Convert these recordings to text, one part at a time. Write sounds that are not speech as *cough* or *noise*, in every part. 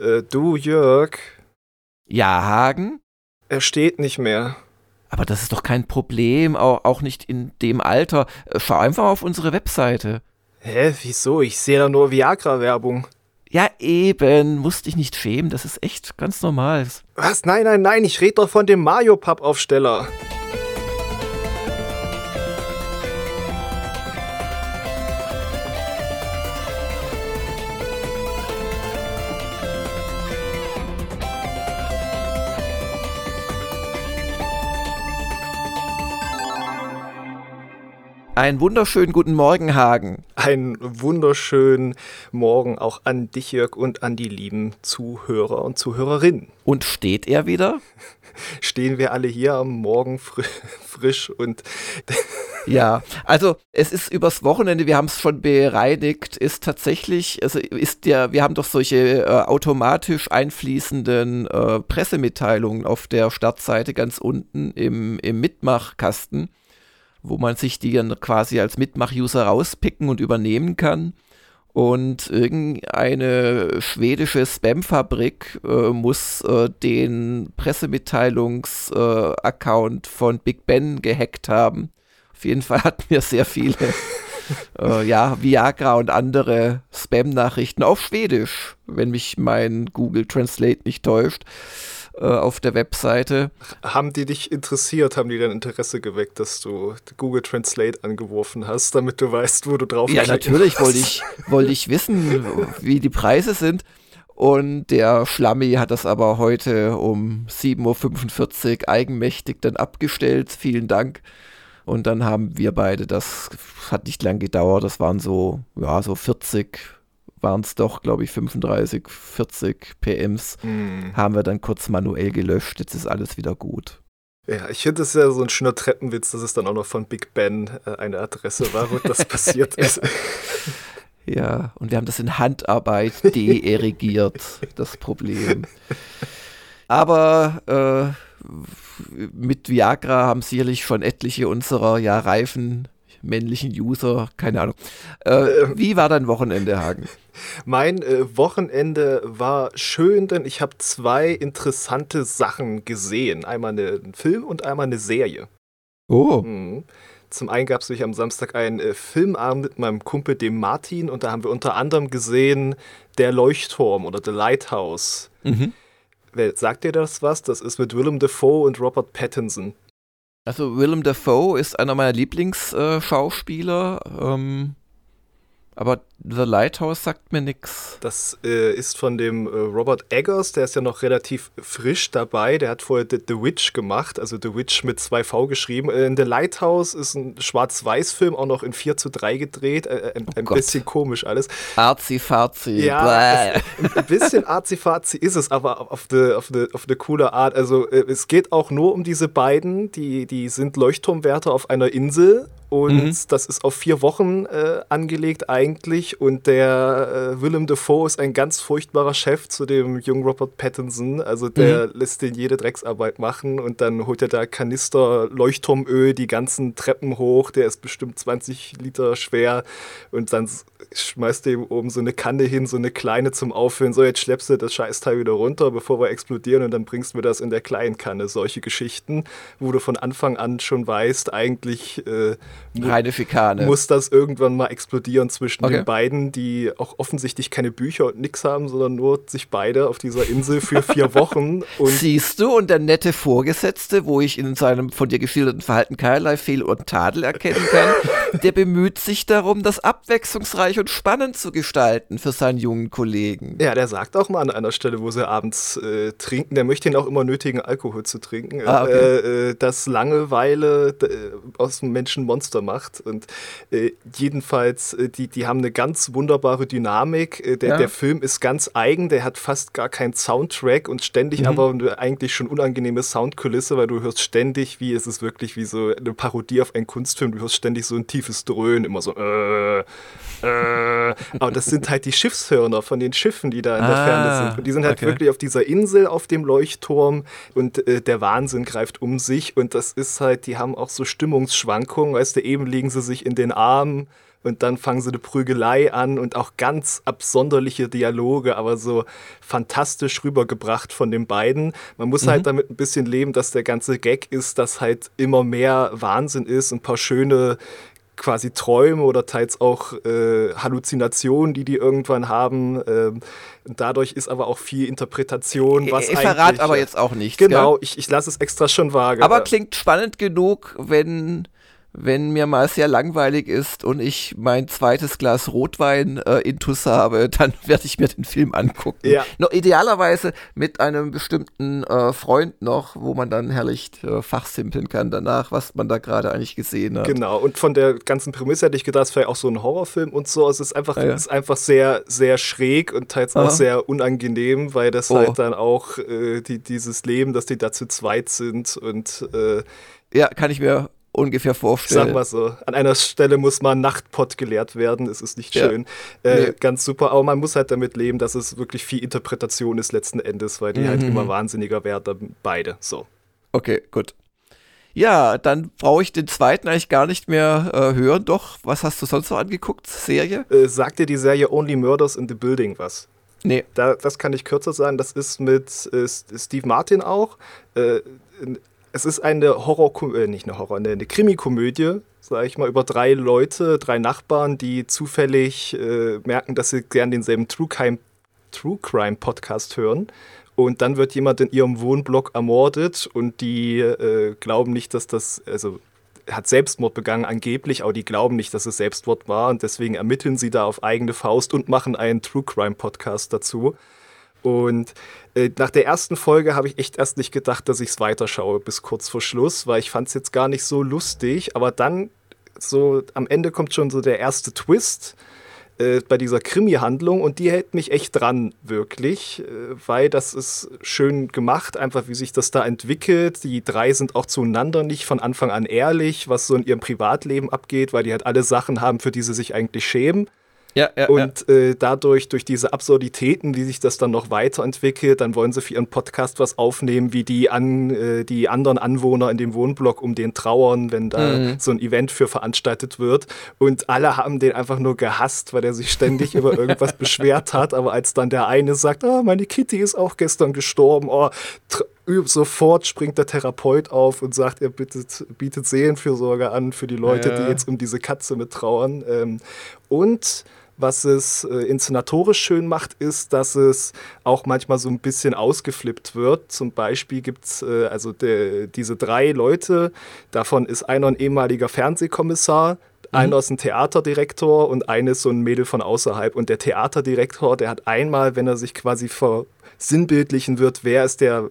Äh, du, Jörg. Ja, Hagen? Er steht nicht mehr. Aber das ist doch kein Problem, auch, auch nicht in dem Alter. Äh, schau einfach auf unsere Webseite. Hä, wieso? Ich sehe da nur Viagra-Werbung. Ja, eben. Musst dich nicht schämen, das ist echt ganz normal. Was? Nein, nein, nein, ich rede doch von dem Mario-Pappaufsteller. Einen wunderschönen guten Morgen, Hagen. Einen wunderschönen Morgen auch an dich, Jörg, und an die lieben Zuhörer und Zuhörerinnen. Und steht er wieder? *laughs* Stehen wir alle hier am Morgen fr *laughs* frisch und. *laughs* ja, also es ist übers Wochenende, wir haben es schon bereinigt, ist tatsächlich, also ist der, wir haben doch solche äh, automatisch einfließenden äh, Pressemitteilungen auf der Startseite ganz unten im, im Mitmachkasten wo man sich die dann quasi als Mitmach-User rauspicken und übernehmen kann. Und irgendeine schwedische Spam-Fabrik äh, muss äh, den Pressemitteilungs-Account äh, von Big Ben gehackt haben. Auf jeden Fall hatten wir sehr viele *laughs* äh, ja, Viagra und andere Spam-Nachrichten auf Schwedisch, wenn mich mein Google Translate nicht täuscht. Äh, auf der Webseite. Haben die dich interessiert? Haben die dein Interesse geweckt, dass du Google Translate angeworfen hast, damit du weißt, wo du drauf Ja, natürlich wollte ich, wollte ich wissen, wie die Preise sind. Und der Schlammi hat das aber heute um 7.45 Uhr eigenmächtig dann abgestellt. Vielen Dank. Und dann haben wir beide, das hat nicht lang gedauert, das waren so, ja, so 40 waren es doch, glaube ich, 35, 40 PMs. Mhm. Haben wir dann kurz manuell gelöscht. Jetzt ist alles wieder gut. Ja, ich finde es ja so ein schöner Treppenwitz, dass es dann auch noch von Big Ben äh, eine Adresse war, wo das *laughs* passiert ist. Ja, und wir haben das in Handarbeit *laughs* deerigiert, das Problem. Aber äh, mit Viagra haben sicherlich schon etliche unserer ja reifen männlichen User, keine Ahnung. Äh, ähm. wie war dein Wochenende, Hagen? Mein äh, Wochenende war schön, denn ich habe zwei interessante Sachen gesehen. Einmal einen Film und einmal eine Serie. Oh. Mhm. Zum einen gab es nämlich am Samstag einen äh, Filmabend mit meinem Kumpel, dem Martin, und da haben wir unter anderem gesehen Der Leuchtturm oder The Lighthouse. Mhm. Sagt dir das was? Das ist mit Willem Dafoe und Robert Pattinson. Also Willem Dafoe ist einer meiner Lieblingsschauspieler. Äh, ähm, aber The Lighthouse sagt mir nichts. Das äh, ist von dem äh, Robert Eggers, der ist ja noch relativ frisch dabei. Der hat vorher The, The Witch gemacht, also The Witch mit 2V geschrieben. Äh, The Lighthouse ist ein Schwarz-Weiß-Film, auch noch in 4 zu 3 gedreht. Äh, ein, oh ein bisschen komisch alles. Arzi-Fazi. Ja, ein, ein bisschen Arzi-Fazi ist es, aber auf eine auf de, auf de coole Art. Also äh, es geht auch nur um diese beiden, die, die sind Leuchtturmwärter auf einer Insel und mhm. das ist auf vier Wochen äh, angelegt eigentlich. Und der äh, Willem Dafoe ist ein ganz furchtbarer Chef zu dem jungen Robert Pattinson. Also der mhm. lässt den jede Drecksarbeit machen und dann holt er da Kanister Leuchtturmöl die ganzen Treppen hoch. Der ist bestimmt 20 Liter schwer. Und dann schmeißt er ihm oben so eine Kanne hin, so eine kleine zum Auffüllen. So, jetzt schleppst du das Scheißteil wieder runter, bevor wir explodieren und dann bringst du mir das in der kleinen Kanne. Solche Geschichten, wo du von Anfang an schon weißt, eigentlich äh, Reine Schikane. Muss das irgendwann mal explodieren zwischen okay. den beiden, die auch offensichtlich keine Bücher und nix haben, sondern nur sich beide auf dieser Insel für vier *laughs* Wochen. Siehst du, und der nette Vorgesetzte, wo ich in seinem von dir geschilderten Verhalten keinerlei Fehl und Tadel erkennen kann, *laughs* der bemüht sich darum, das abwechslungsreich und spannend zu gestalten für seinen jungen Kollegen. Ja, der sagt auch mal an einer Stelle, wo sie abends äh, trinken, der möchte ihn auch immer nötigen, Alkohol zu trinken, ah, okay. äh, äh dass Langeweile äh, aus dem Menschen Monster macht. Und äh, jedenfalls, äh, die, die haben eine ganz wunderbare Dynamik. Äh, der, ja. der Film ist ganz eigen, der hat fast gar keinen Soundtrack und ständig mhm. aber eine eigentlich schon unangenehme Soundkulisse, weil du hörst ständig, wie es ist wirklich wie so eine Parodie auf einen Kunstfilm, du hörst ständig so ein tiefes Dröhnen, immer so äh, äh. Aber das sind halt die Schiffshörner von den Schiffen, die da in der ah, Ferne sind. Und die sind halt okay. wirklich auf dieser Insel auf dem Leuchtturm und äh, der Wahnsinn greift um sich und das ist halt, die haben auch so Stimmungsschwankungen, weißt du, eben liegen sie sich in den Armen und dann fangen sie eine Prügelei an und auch ganz absonderliche Dialoge, aber so fantastisch rübergebracht von den beiden. Man muss halt mhm. halt damit ein bisschen leben, dass der ganze Gag ist, dass halt immer mehr Wahnsinn ist, ein paar schöne quasi Träume oder teils auch äh, Halluzinationen, die die irgendwann haben. Ähm, dadurch ist aber auch viel Interpretation. Was ich verrate aber jetzt auch nichts. Genau, ich, ich lasse es extra schon vage. Aber klingt spannend genug, wenn wenn mir mal sehr langweilig ist und ich mein zweites Glas Rotwein äh, intus habe, *laughs* dann werde ich mir den Film angucken. Ja. No, idealerweise mit einem bestimmten äh, Freund noch, wo man dann herrlich äh, fachsimpeln kann danach, was man da gerade eigentlich gesehen hat. Genau, und von der ganzen Prämisse hätte ich gedacht, es wäre auch so ein Horrorfilm und so. Es ist einfach, ja, ja. Es ist einfach sehr, sehr schräg und teils Aha. auch sehr unangenehm, weil das oh. halt dann auch äh, die, dieses Leben, dass die da zu zweit sind und äh, ja, kann ich mir ungefähr vorstellen. Sag mal so, an einer Stelle muss mal Nachtpott gelehrt werden, es ist nicht schön. Ja. Äh, nee. Ganz super, aber man muss halt damit leben, dass es wirklich viel Interpretation ist letzten Endes, weil die halt mhm. halt immer wahnsinniger werden, beide. So. Okay, gut. Ja, dann brauche ich den zweiten eigentlich gar nicht mehr äh, hören. Doch, was hast du sonst noch angeguckt? Serie? Äh, sagt dir die Serie Only Murders in the Building was? Nee. Da, das kann ich kürzer sagen. Das ist mit äh, Steve Martin auch. Äh, es ist eine Horror, äh, nicht eine Horror, eine, eine Krimi-Komödie, sage ich mal, über drei Leute, drei Nachbarn, die zufällig äh, merken, dass sie gern denselben True Crime, True Crime Podcast hören. Und dann wird jemand in ihrem Wohnblock ermordet und die äh, glauben nicht, dass das, also hat Selbstmord begangen angeblich, aber die glauben nicht, dass es Selbstmord war und deswegen ermitteln sie da auf eigene Faust und machen einen True Crime Podcast dazu. Und äh, nach der ersten Folge habe ich echt erst nicht gedacht, dass ich es weiterschaue bis kurz vor Schluss, weil ich fand es jetzt gar nicht so lustig. Aber dann, so am Ende kommt schon so der erste Twist äh, bei dieser Krimi-Handlung und die hält mich echt dran, wirklich, äh, weil das ist schön gemacht, einfach wie sich das da entwickelt. Die drei sind auch zueinander nicht von Anfang an ehrlich, was so in ihrem Privatleben abgeht, weil die halt alle Sachen haben, für die sie sich eigentlich schämen. Ja, ja, und ja. Äh, dadurch, durch diese Absurditäten, wie sich das dann noch weiterentwickelt, dann wollen sie für ihren Podcast was aufnehmen, wie die, an, äh, die anderen Anwohner in dem Wohnblock um den trauern, wenn da mhm. so ein Event für veranstaltet wird. Und alle haben den einfach nur gehasst, weil er sich ständig über irgendwas *laughs* beschwert hat. Aber als dann der eine sagt, oh, meine Kitty ist auch gestern gestorben, oh, sofort springt der Therapeut auf und sagt, er bietet, bietet Seelenfürsorge an für die Leute, ja. die jetzt um diese Katze mit trauern. Ähm, und was es äh, inszenatorisch schön macht, ist, dass es auch manchmal so ein bisschen ausgeflippt wird. Zum Beispiel gibt es äh, also de, diese drei Leute, davon ist einer ein ehemaliger Fernsehkommissar, mhm. einer ist ein Theaterdirektor und eine ist so ein Mädel von außerhalb. Und der Theaterdirektor, der hat einmal, wenn er sich quasi versinnbildlichen wird, wer ist der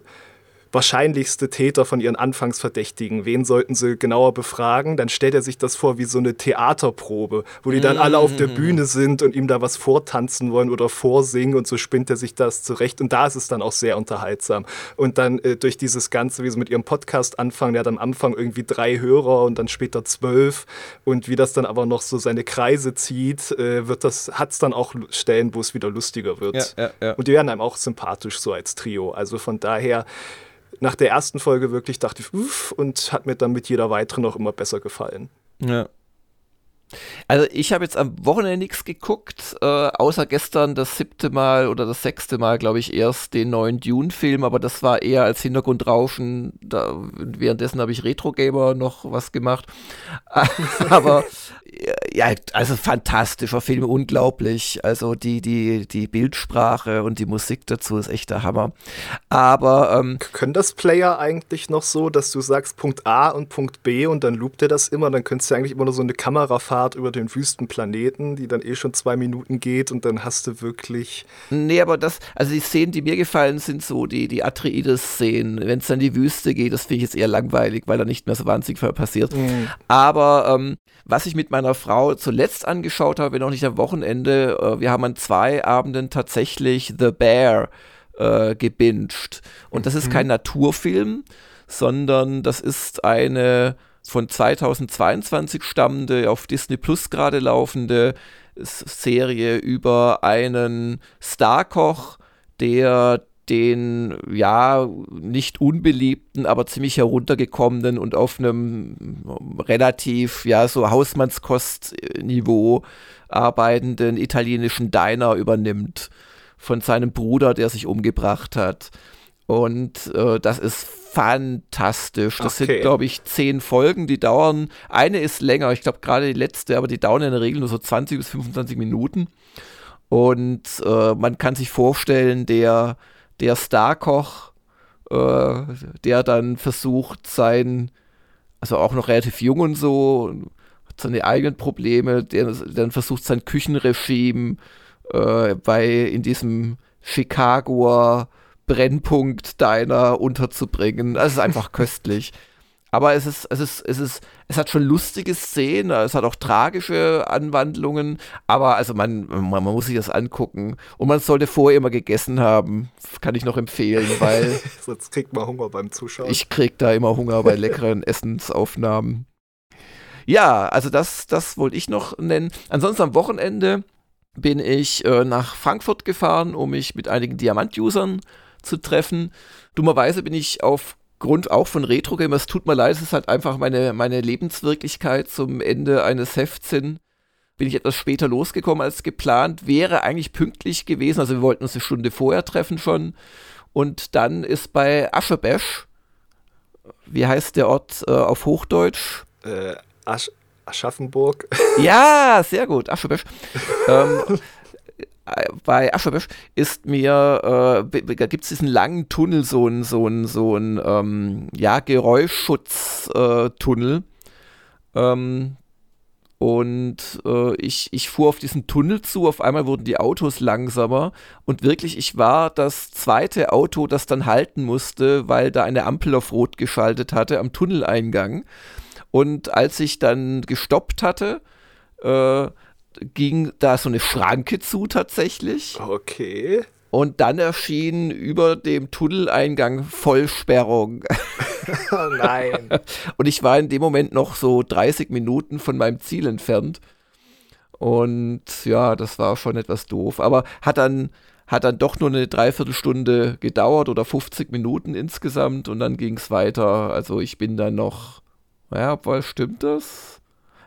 wahrscheinlichste Täter von ihren Anfangsverdächtigen. Wen sollten sie genauer befragen? Dann stellt er sich das vor wie so eine Theaterprobe, wo die dann alle auf der mhm. Bühne sind und ihm da was vortanzen wollen oder vorsingen und so spinnt er sich das zurecht. Und da ist es dann auch sehr unterhaltsam. Und dann äh, durch dieses Ganze, wie sie mit ihrem Podcast anfangen, der hat am Anfang irgendwie drei Hörer und dann später zwölf und wie das dann aber noch so seine Kreise zieht, äh, wird das, hat es dann auch Stellen, wo es wieder lustiger wird. Ja, ja, ja. Und die werden einem auch sympathisch so als Trio. Also von daher nach der ersten Folge wirklich dachte ich, uff, und hat mir dann mit jeder weiteren auch immer besser gefallen. Ja. Also ich habe jetzt am Wochenende nichts geguckt, äh, außer gestern das siebte Mal oder das sechste Mal, glaube ich, erst den neuen Dune-Film, aber das war eher als Hintergrundrauschen. Da, währenddessen habe ich Retro-Gamer noch was gemacht. *laughs* aber ja, also fantastischer Film, unglaublich. Also die, die, die Bildsprache und die Musik dazu ist echt der Hammer. Aber ähm, können das Player eigentlich noch so, dass du sagst Punkt A und Punkt B und dann loopt er das immer? Dann könntest du eigentlich immer nur so eine Kamerafahrt über den Wüstenplaneten, die dann eh schon zwei Minuten geht und dann hast du wirklich. Nee, aber das, also die Szenen, die mir gefallen, sind so die, die Atreides-Szenen. Wenn es dann in die Wüste geht, das finde ich jetzt eher langweilig, weil da nicht mehr so wahnsinnig viel passiert. Mhm. Aber ähm, was ich mit meiner Frau zuletzt angeschaut habe, wenn auch nicht am Wochenende, äh, wir haben an zwei Abenden tatsächlich The Bear äh, gebinged. Und das ist mhm. kein Naturfilm, sondern das ist eine von 2022 stammende, auf Disney Plus gerade laufende Serie über einen Starkoch, der den ja nicht unbeliebten, aber ziemlich heruntergekommenen und auf einem relativ ja so Hausmannskostniveau arbeitenden italienischen Diner übernimmt von seinem Bruder, der sich umgebracht hat. Und äh, das ist fantastisch. Das okay. sind, glaube ich, zehn Folgen, die dauern. Eine ist länger, ich glaube gerade die letzte, aber die dauern in der Regel nur so 20 bis 25 Minuten. Und äh, man kann sich vorstellen, der, der Starkoch, äh, der dann versucht, sein, also auch noch relativ jung und so, hat seine eigenen Probleme, der dann versucht, sein Küchenregime äh, bei in diesem Chicagoer Brennpunkt deiner unterzubringen. Es ist einfach *laughs* köstlich. Aber es ist, es ist, es ist, es hat schon lustige Szenen, es hat auch tragische Anwandlungen, aber also man, man, man muss sich das angucken und man sollte vorher immer gegessen haben, kann ich noch empfehlen, weil. *laughs* Sonst kriegt man Hunger beim Zuschauen. Ich krieg da immer Hunger bei leckeren *laughs* Essensaufnahmen. Ja, also das, das wollte ich noch nennen. Ansonsten am Wochenende bin ich äh, nach Frankfurt gefahren, um mich mit einigen Diamant-Usern zu treffen. Dummerweise bin ich aufgrund auch von Retro-Gamer, es tut mir leid, es ist halt einfach meine, meine Lebenswirklichkeit zum Ende eines Hefts hin. Bin ich etwas später losgekommen als geplant, wäre eigentlich pünktlich gewesen, also wir wollten uns eine Stunde vorher treffen schon. Und dann ist bei Aschebesch, wie heißt der Ort äh, auf Hochdeutsch? Äh, Asch Aschaffenburg. Ja, sehr gut, Aschebesch. *laughs* ähm, bei Aschebesch ist mir, äh, da gibt es diesen langen Tunnel, so ein, so ein, so ein ähm, ja, Geräuschschutztunnel. Äh, ähm, und äh, ich, ich fuhr auf diesen Tunnel zu, auf einmal wurden die Autos langsamer und wirklich, ich war das zweite Auto, das dann halten musste, weil da eine Ampel auf Rot geschaltet hatte am Tunneleingang. Und als ich dann gestoppt hatte, äh, ging da so eine Schranke zu tatsächlich. Okay. Und dann erschien über dem Tunneleingang Vollsperrung. *laughs* oh nein. *laughs* Und ich war in dem Moment noch so 30 Minuten von meinem Ziel entfernt. Und ja, das war schon etwas doof. Aber hat dann, hat dann doch nur eine Dreiviertelstunde gedauert oder 50 Minuten insgesamt und dann ging es weiter. Also ich bin dann noch, ja, obwohl stimmt das?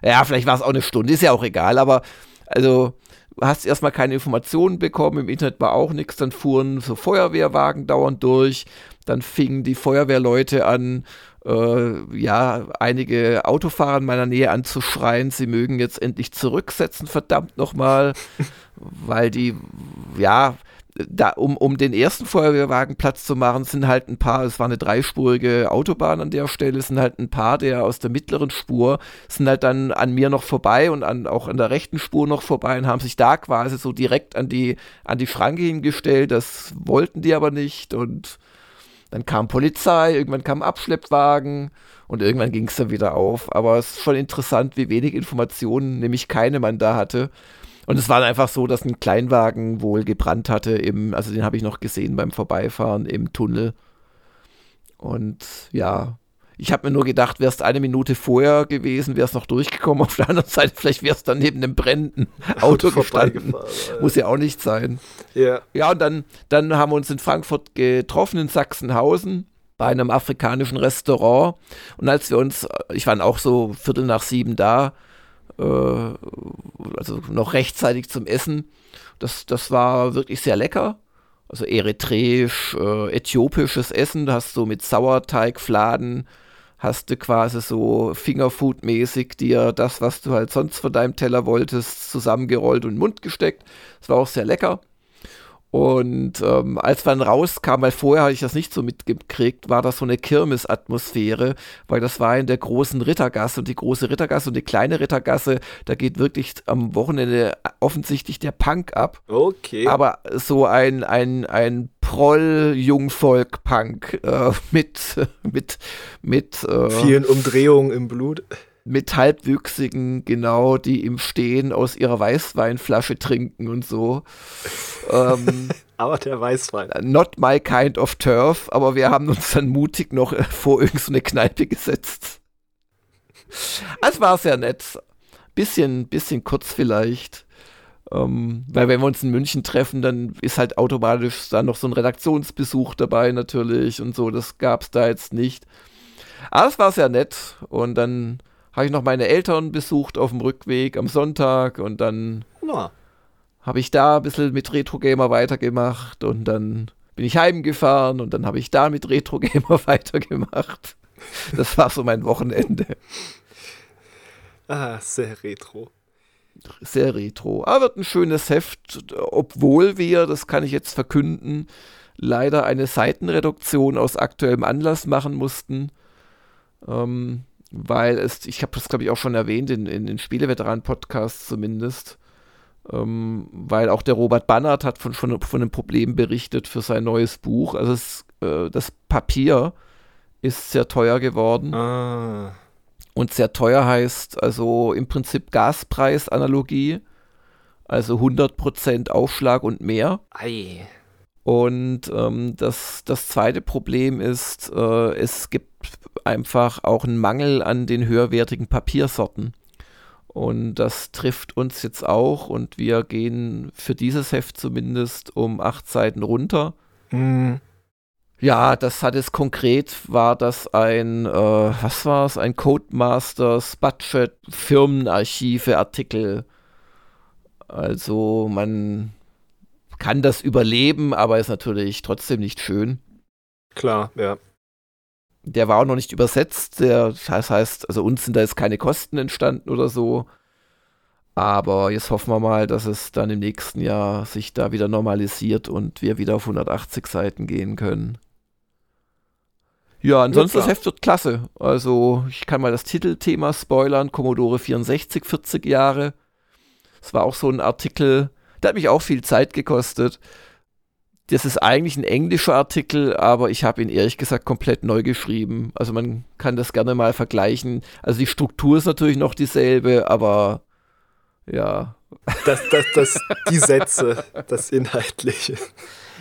Ja, vielleicht war es auch eine Stunde, ist ja auch egal, aber also hast erstmal keine Informationen bekommen, im Internet war auch nichts, dann fuhren so Feuerwehrwagen dauernd durch, dann fingen die Feuerwehrleute an, äh, ja, einige Autofahrer in meiner Nähe anzuschreien, sie mögen jetzt endlich zurücksetzen, verdammt nochmal, *laughs* weil die, ja, da, um, um den ersten Feuerwehrwagen Platz zu machen, sind halt ein paar, es war eine dreispurige Autobahn an der Stelle, sind halt ein paar der aus der mittleren Spur, sind halt dann an mir noch vorbei und an, auch an der rechten Spur noch vorbei und haben sich da quasi so direkt an die, an die Schranke hingestellt. Das wollten die aber nicht und dann kam Polizei, irgendwann kam Abschleppwagen und irgendwann ging es dann wieder auf. Aber es ist schon interessant, wie wenig Informationen, nämlich keine man da hatte. Und es war einfach so, dass ein Kleinwagen wohl gebrannt hatte, im, also den habe ich noch gesehen beim Vorbeifahren im Tunnel. Und ja, ich habe mir nur gedacht, wäre es eine Minute vorher gewesen, wäre es noch durchgekommen. Auf der anderen Seite, vielleicht wäre es dann neben einem brennenden *laughs* Auto gestanden. Muss ja auch nicht sein. Ja. Ja, und dann, dann haben wir uns in Frankfurt getroffen, in Sachsenhausen, bei einem afrikanischen Restaurant. Und als wir uns, ich war auch so Viertel nach sieben da, also noch rechtzeitig zum Essen. Das, das war wirklich sehr lecker. Also eritreisch, äh, äthiopisches Essen, da hast du mit Sauerteigfladen, hast du quasi so Fingerfood-mäßig dir das, was du halt sonst von deinem Teller wolltest, zusammengerollt und in den Mund gesteckt. Das war auch sehr lecker. Und ähm, als man rauskam, weil vorher hatte ich das nicht so mitgekriegt, war das so eine Kirmesatmosphäre, weil das war in der großen Rittergasse und die große Rittergasse und die kleine Rittergasse, da geht wirklich am Wochenende offensichtlich der Punk ab. Okay. Aber so ein, ein, ein Proll-Jungvolk-Punk äh, *laughs* mit, mit, mit äh, vielen Umdrehungen im Blut mit Halbwüchsigen, genau, die im Stehen aus ihrer Weißweinflasche trinken und so. ähm, *laughs* aber der Weißwein. Not my kind of turf, aber wir haben uns dann mutig noch vor irgendeine Kneipe gesetzt. Es war sehr nett. Bisschen, bisschen kurz vielleicht. Ähm, weil wenn wir uns in München treffen, dann ist halt automatisch da noch so ein Redaktionsbesuch dabei natürlich und so. Das gab es da jetzt nicht. Aber es war sehr nett. Und dann habe ich noch meine Eltern besucht auf dem Rückweg am Sonntag und dann habe ich da ein bisschen mit Retro Gamer weitergemacht und dann bin ich heimgefahren und dann habe ich da mit Retro Gamer *laughs* weitergemacht. Das war so mein Wochenende. Ah, sehr retro. Sehr retro. Aber wird ein schönes Heft, obwohl wir, das kann ich jetzt verkünden, leider eine Seitenreduktion aus aktuellem Anlass machen mussten. Ähm, weil es, ich habe das glaube ich auch schon erwähnt, in, in den Spieleveteran-Podcasts zumindest, ähm, weil auch der Robert Bannert hat von, von, von einem Problem berichtet für sein neues Buch. Also es, äh, das Papier ist sehr teuer geworden. Ah. Und sehr teuer heißt also im Prinzip Gaspreisanalogie, also 100% Aufschlag und mehr. Ei. Und ähm, das, das zweite Problem ist, äh, es gibt einfach auch einen Mangel an den höherwertigen Papiersorten. Und das trifft uns jetzt auch und wir gehen für dieses Heft zumindest um acht Seiten runter. Hm. Ja, das hat es konkret, war das ein, äh, was war es, ein Codemasters Budget Firmenarchive Artikel. Also man kann das überleben, aber ist natürlich trotzdem nicht schön. Klar, ja. Der war auch noch nicht übersetzt, der, das heißt, also uns sind da jetzt keine Kosten entstanden oder so. Aber jetzt hoffen wir mal, dass es dann im nächsten Jahr sich da wieder normalisiert und wir wieder auf 180 Seiten gehen können. Ja, ansonsten Ja, das. Heft wird klasse. Also ich kann mal das Titelthema spoilern, Commodore 64, 40 Jahre. Das war auch so ein Artikel, der hat mich auch viel Zeit gekostet. Das ist eigentlich ein englischer Artikel, aber ich habe ihn ehrlich gesagt komplett neu geschrieben. Also man kann das gerne mal vergleichen. Also die Struktur ist natürlich noch dieselbe, aber ja, Das, das, das, die Sätze, das Inhaltliche.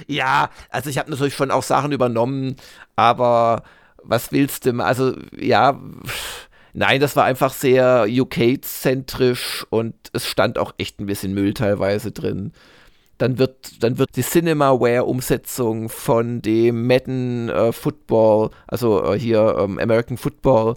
Ja, also ich habe natürlich schon auch Sachen übernommen, aber was willst du? Also ja, nein, das war einfach sehr UK-zentrisch und es stand auch echt ein bisschen Müll teilweise drin. Dann wird, dann wird die Cinemaware-Umsetzung von dem Madden äh, Football, also äh, hier ähm, American Football,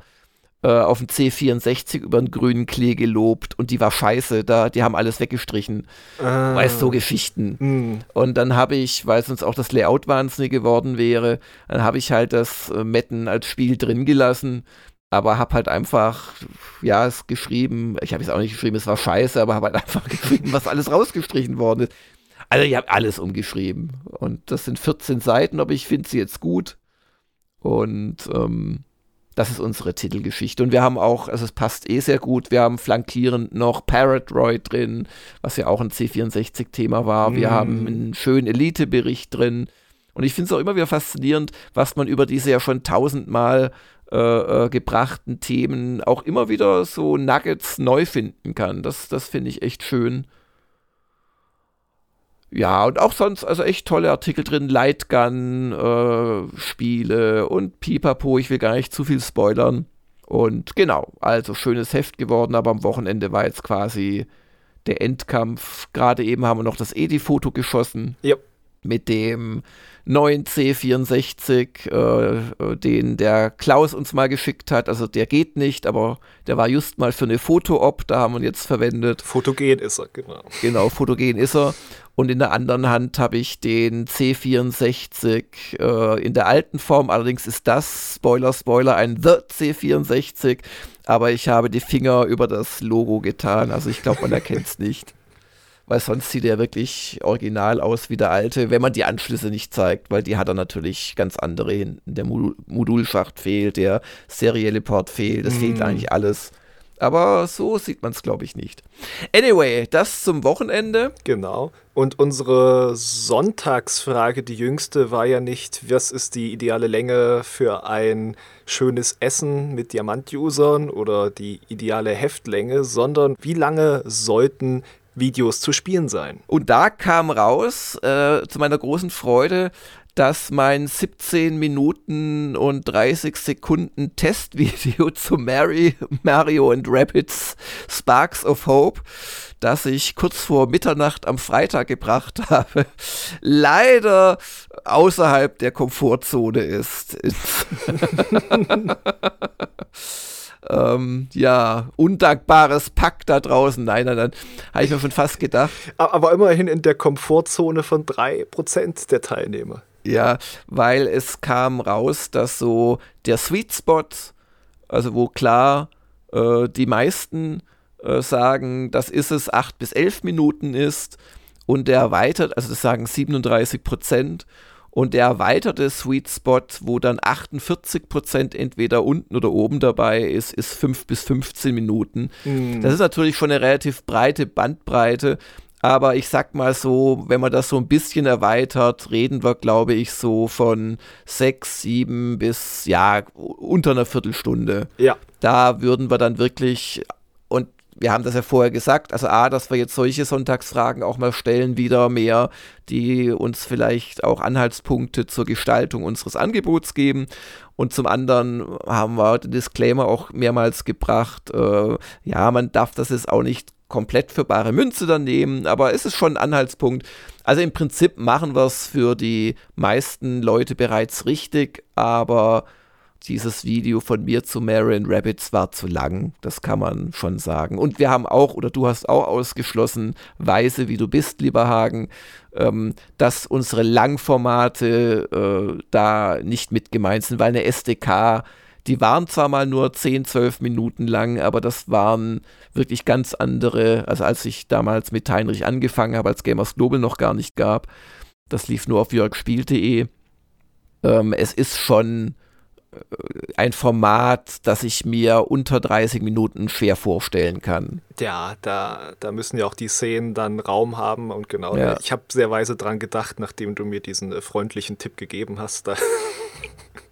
äh, auf dem C64 über den grünen Klee gelobt und die war scheiße, da, die haben alles weggestrichen. Ah. Weißt so Geschichten. Hm. Und dann habe ich, weil sonst auch das Layout wahnsinnig geworden wäre, dann habe ich halt das äh, Metten als Spiel drin gelassen, aber habe halt einfach, ja, es geschrieben, ich habe es auch nicht geschrieben, es war scheiße, aber habe halt *laughs* einfach geschrieben, was alles rausgestrichen worden ist. Also ich habe alles umgeschrieben und das sind 14 Seiten, aber ich finde sie jetzt gut und ähm, das ist unsere Titelgeschichte. Und wir haben auch, also es passt eh sehr gut, wir haben flankierend noch Parrotroid drin, was ja auch ein C64-Thema war. Wir Mm. haben einen schönen Elite-Bericht drin. Und ich finde es auch immer wieder faszinierend, was man über diese ja schon tausendmal äh, äh, gebrachten Themen auch immer wieder so Nuggets neu finden kann. Das, das finde ich echt schön. Ja, und auch sonst, also echt tolle Artikel drin, Lightgun, äh, Spiele und Pipapo, ich will gar nicht zu viel spoilern. Und genau, also schönes Heft geworden, aber am Wochenende war jetzt quasi der Endkampf. Gerade eben haben wir noch das Edi-Foto geschossen Ja. mit dem neuen C64, äh, äh, den der Klaus uns mal geschickt hat. Also der geht nicht, aber der war just mal für eine Foto-Op, da haben wir ihn jetzt verwendet. Fotogen ist er, genau. Genau, fotogen ist er. Und in der anderen Hand habe ich den C64 äh, in der alten Form. Allerdings ist das, Spoiler, Spoiler, ein The C64. Aber ich habe die Finger über das Logo getan. Also ich glaube, man erkennt es *laughs* nicht. Weil sonst sieht er wirklich original aus wie der alte, wenn man die Anschlüsse nicht zeigt, weil die hat er natürlich ganz andere hinten. Der Modul Modulschacht fehlt, der serielle Port fehlt, es fehlt Mm. eigentlich alles. Aber so sieht man es, glaube ich, nicht. Anyway, das zum Wochenende. Genau. Und unsere Sonntagsfrage, die jüngste, war ja nicht, was ist die ideale Länge für ein schönes Essen mit Diamant-Usern oder die ideale Heftlänge, sondern wie lange sollten Videos zu spielen sein? Und da kam raus, äh, zu meiner großen Freude, dass mein 17 Minuten und 30 Sekunden Testvideo *laughs* zu Mary, Mario and Rabbits Sparks of Hope, das ich kurz vor Mitternacht am Freitag gebracht *laughs* habe, leider außerhalb der Komfortzone ist. *laughs* ähm, ja, undankbares Pack da draußen. Nein, nein, nein, habe ich mir schon fast gedacht. Aber immerhin in der Komfortzone von 3% der Teilnehmer. Ja, weil es kam raus, dass so der Sweet Spot, also wo klar äh, die meisten äh, sagen, dass ist es 8 bis 11 Minuten ist und der erweitert, also das sagen 37 Prozent und der erweiterte Sweet Spot, wo dann 48 Prozent entweder unten oder oben dabei ist, ist 5 bis 15 Minuten. Mhm. Das ist natürlich schon eine relativ breite Bandbreite. Aber ich sag mal so, wenn man das so ein bisschen erweitert, reden wir, glaube ich, so von sechs, sieben bis ja, unter einer Viertelstunde. Ja. Da würden wir dann wirklich wir haben das ja vorher gesagt, also A, dass wir jetzt solche Sonntagsfragen auch mal stellen, wieder mehr, die uns vielleicht auch Anhaltspunkte zur Gestaltung unseres Angebots geben. Und zum anderen haben wir den Disclaimer auch mehrmals gebracht, äh, ja, man darf das jetzt auch nicht komplett für bare Münze dann nehmen, aber es ist schon ein Anhaltspunkt. Also im Prinzip machen wir es für die meisten Leute bereits richtig, aber dieses Video von mir zu Marion Rabbits war zu lang, das kann man schon sagen. Und wir haben auch, oder du hast auch ausgeschlossen, weise wie du bist, lieber Hagen, ähm, dass unsere Langformate äh, da nicht mit gemeint sind, weil eine SDK, die waren zwar mal nur 10, 12 Minuten lang, aber das waren wirklich ganz andere, also als ich damals mit Heinrich angefangen habe, als Gamers Global noch gar nicht gab, das lief nur auf jörgspiel.de. Ähm, es ist schon ein Format, das ich mir unter 30 Minuten schwer vorstellen kann. Ja, da, da müssen ja auch die Szenen dann Raum haben und genau. Ja. Ich habe sehr weise dran gedacht, nachdem du mir diesen äh, freundlichen Tipp gegeben hast. Da *laughs*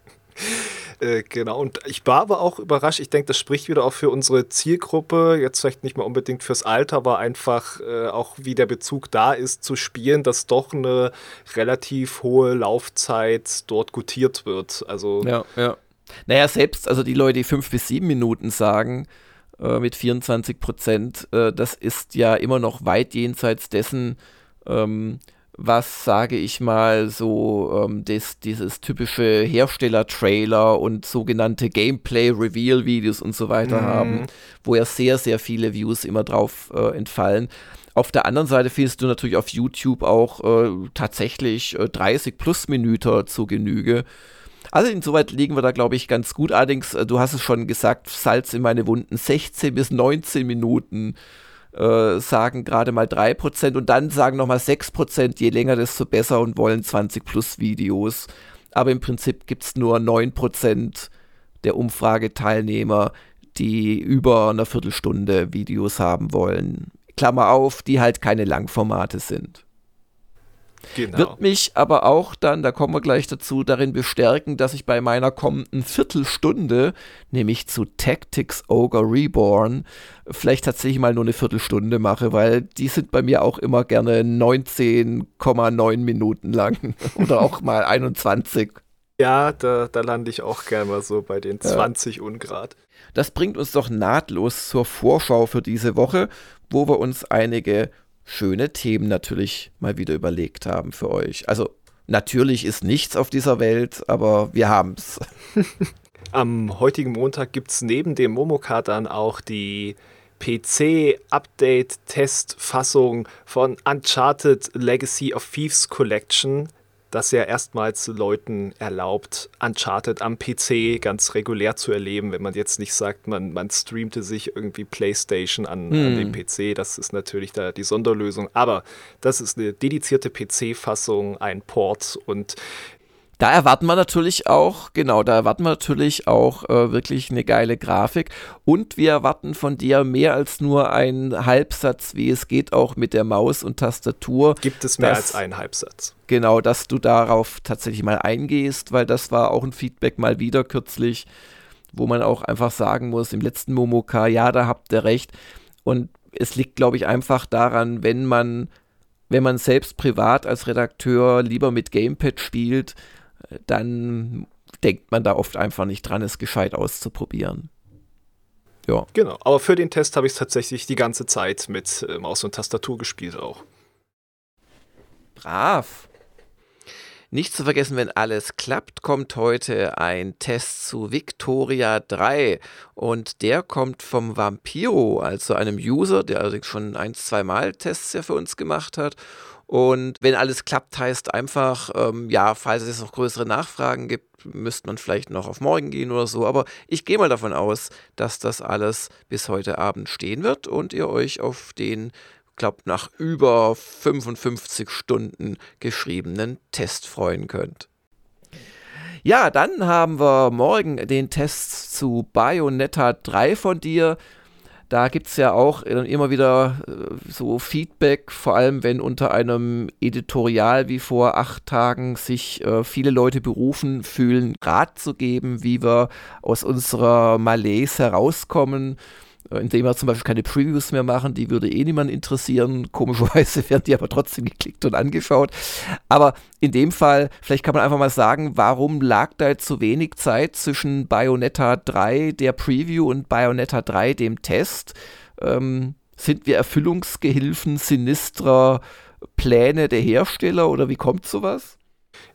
äh, genau, und ich war aber auch überrascht. Ich denke, das spricht wieder auch für unsere Zielgruppe. Jetzt vielleicht nicht mal unbedingt fürs Alter, aber einfach äh, auch wie der Bezug da ist zu spielen, dass doch eine relativ hohe Laufzeit dort gutiert wird. Also ja, ja. Naja, selbst, also die Leute, die fünf bis sieben Minuten sagen, äh, mit 24 Prozent, äh, das ist ja immer noch weit jenseits dessen, ähm, was, sage ich mal, so ähm, des, dieses typische Hersteller-Trailer und sogenannte Gameplay-Reveal-Videos und so weiter mhm. haben, wo ja sehr, sehr viele Views immer drauf äh, entfallen. Auf der anderen Seite findest du natürlich auf YouTube auch äh, tatsächlich äh, 30 plus Minuten zu Genüge. Also insoweit liegen wir da, glaube ich, ganz gut. Allerdings, äh, du hast es schon gesagt, Salz in meine Wunden, 16 bis 19 Minuten äh, sagen gerade mal 3% und dann sagen nochmal 6%, je länger, desto besser und wollen 20 plus Videos. Aber im Prinzip gibt es nur 9% der Umfrageteilnehmer, die über eine Viertelstunde Videos haben wollen. Klammer auf, die halt keine Langformate sind. Genau. Wird mich aber auch dann, da kommen wir gleich dazu, darin bestärken, dass ich bei meiner kommenden Viertelstunde, nämlich zu Tactics Ogre Reborn, vielleicht tatsächlich mal nur eine Viertelstunde mache, weil die sind bei mir auch immer gerne 19,9 Minuten lang *laughs* oder auch mal 21. Ja, da, da lande ich auch gerne mal so bei den 20 ja. Ungrad. Das bringt uns doch nahtlos zur Vorschau für diese Woche, wo wir uns einige schöne Themen natürlich mal wieder überlegt haben für euch. Also natürlich ist nichts auf dieser Welt, aber wir haben es. *laughs* Am heutigen Montag gibt es neben dem Momoka dann auch die PC-Update-Testfassung von Uncharted Legacy of Thieves Collection das ja erstmals Leuten erlaubt, Uncharted am PC ganz regulär zu erleben, wenn man jetzt nicht sagt, man, man streamte sich irgendwie PlayStation an, hm. an dem PC. Das ist natürlich da die Sonderlösung. Aber das ist eine dedizierte PC-Fassung, ein Port und da erwarten wir natürlich auch, genau, da erwarten wir natürlich auch äh, wirklich eine geile Grafik und wir erwarten von dir mehr als nur einen Halbsatz, wie es geht auch mit der Maus und Tastatur. Gibt es mehr dass, als einen Halbsatz? Genau, dass du darauf tatsächlich mal eingehst, weil das war auch ein Feedback mal wieder kürzlich, wo man auch einfach sagen muss, im letzten Momoka, ja, da habt ihr recht und es liegt, glaube ich, einfach daran, wenn man wenn man selbst privat als Redakteur lieber mit Gamepad spielt, dann denkt man da oft einfach nicht dran, es gescheit auszuprobieren. Ja. Genau, aber für den Test habe ich es tatsächlich die ganze Zeit mit äh, Maus und Tastatur gespielt auch. Brav. Nicht zu vergessen, wenn alles klappt, kommt heute ein Test zu Victoria 3 und der kommt vom Vampiro, also einem User, der allerdings schon ein, zwei Mal Tests ja für uns gemacht hat und wenn alles klappt, heißt einfach, ähm, ja, falls es noch größere Nachfragen gibt, müsste man vielleicht noch auf morgen gehen oder so. Aber ich gehe mal davon aus, dass das alles bis heute Abend stehen wird und ihr euch auf den, glaubt, nach über 55 Stunden geschriebenen Test freuen könnt. Ja, dann haben wir morgen den Test zu Bayonetta 3 von dir da gibt es ja auch immer wieder äh, so Feedback, vor allem wenn unter einem Editorial wie vor acht Tagen sich äh, viele Leute berufen fühlen, Rat zu geben, wie wir aus unserer Malaise herauskommen indem wir zum Beispiel keine Previews mehr machen, die würde eh niemand interessieren. Komischerweise *laughs* werden die aber trotzdem geklickt und angeschaut. Aber in dem Fall, vielleicht kann man einfach mal sagen, warum lag da jetzt so wenig Zeit zwischen Bayonetta 3, der Preview, und Bayonetta 3, dem Test? Ähm, sind wir Erfüllungsgehilfen sinistrer Pläne der Hersteller oder wie kommt sowas?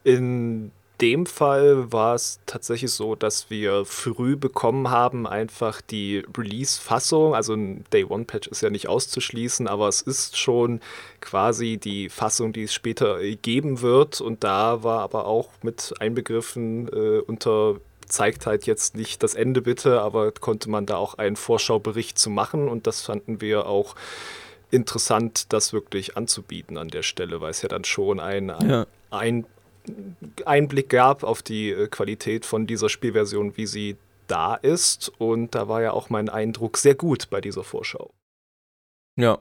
In dem Fall war es tatsächlich so, dass wir früh bekommen haben, einfach die Release-Fassung. Also ein Day-One-Patch ist ja nicht auszuschließen, aber es ist schon quasi die Fassung, die es später geben wird. Und da war aber auch mit einbegriffen äh, unter zeigt halt jetzt nicht das Ende bitte, aber konnte man da auch einen Vorschaubericht zu machen und das fanden wir auch interessant, das wirklich anzubieten an der Stelle, weil es ja dann schon ein, ein, ja. ein Einblick gab auf die äh, Qualität von dieser Spielversion, wie sie da ist. Und da war ja auch mein Eindruck sehr gut bei dieser Vorschau. Ja.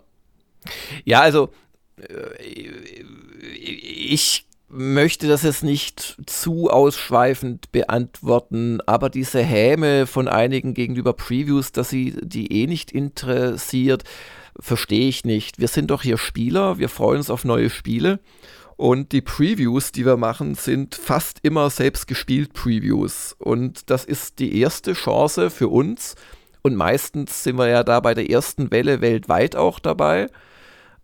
Ja, also äh, ich möchte das jetzt nicht zu ausschweifend beantworten, aber diese Häme von einigen gegenüber Previews, dass sie die eh nicht interessiert, verstehe ich nicht. Wir sind doch hier Spieler, wir freuen uns auf neue Spiele und die Previews, die wir machen, sind fast immer selbst gespielt Previews. Und das ist die erste Chance für uns. Und meistens sind wir ja da bei der ersten Welle weltweit auch dabei,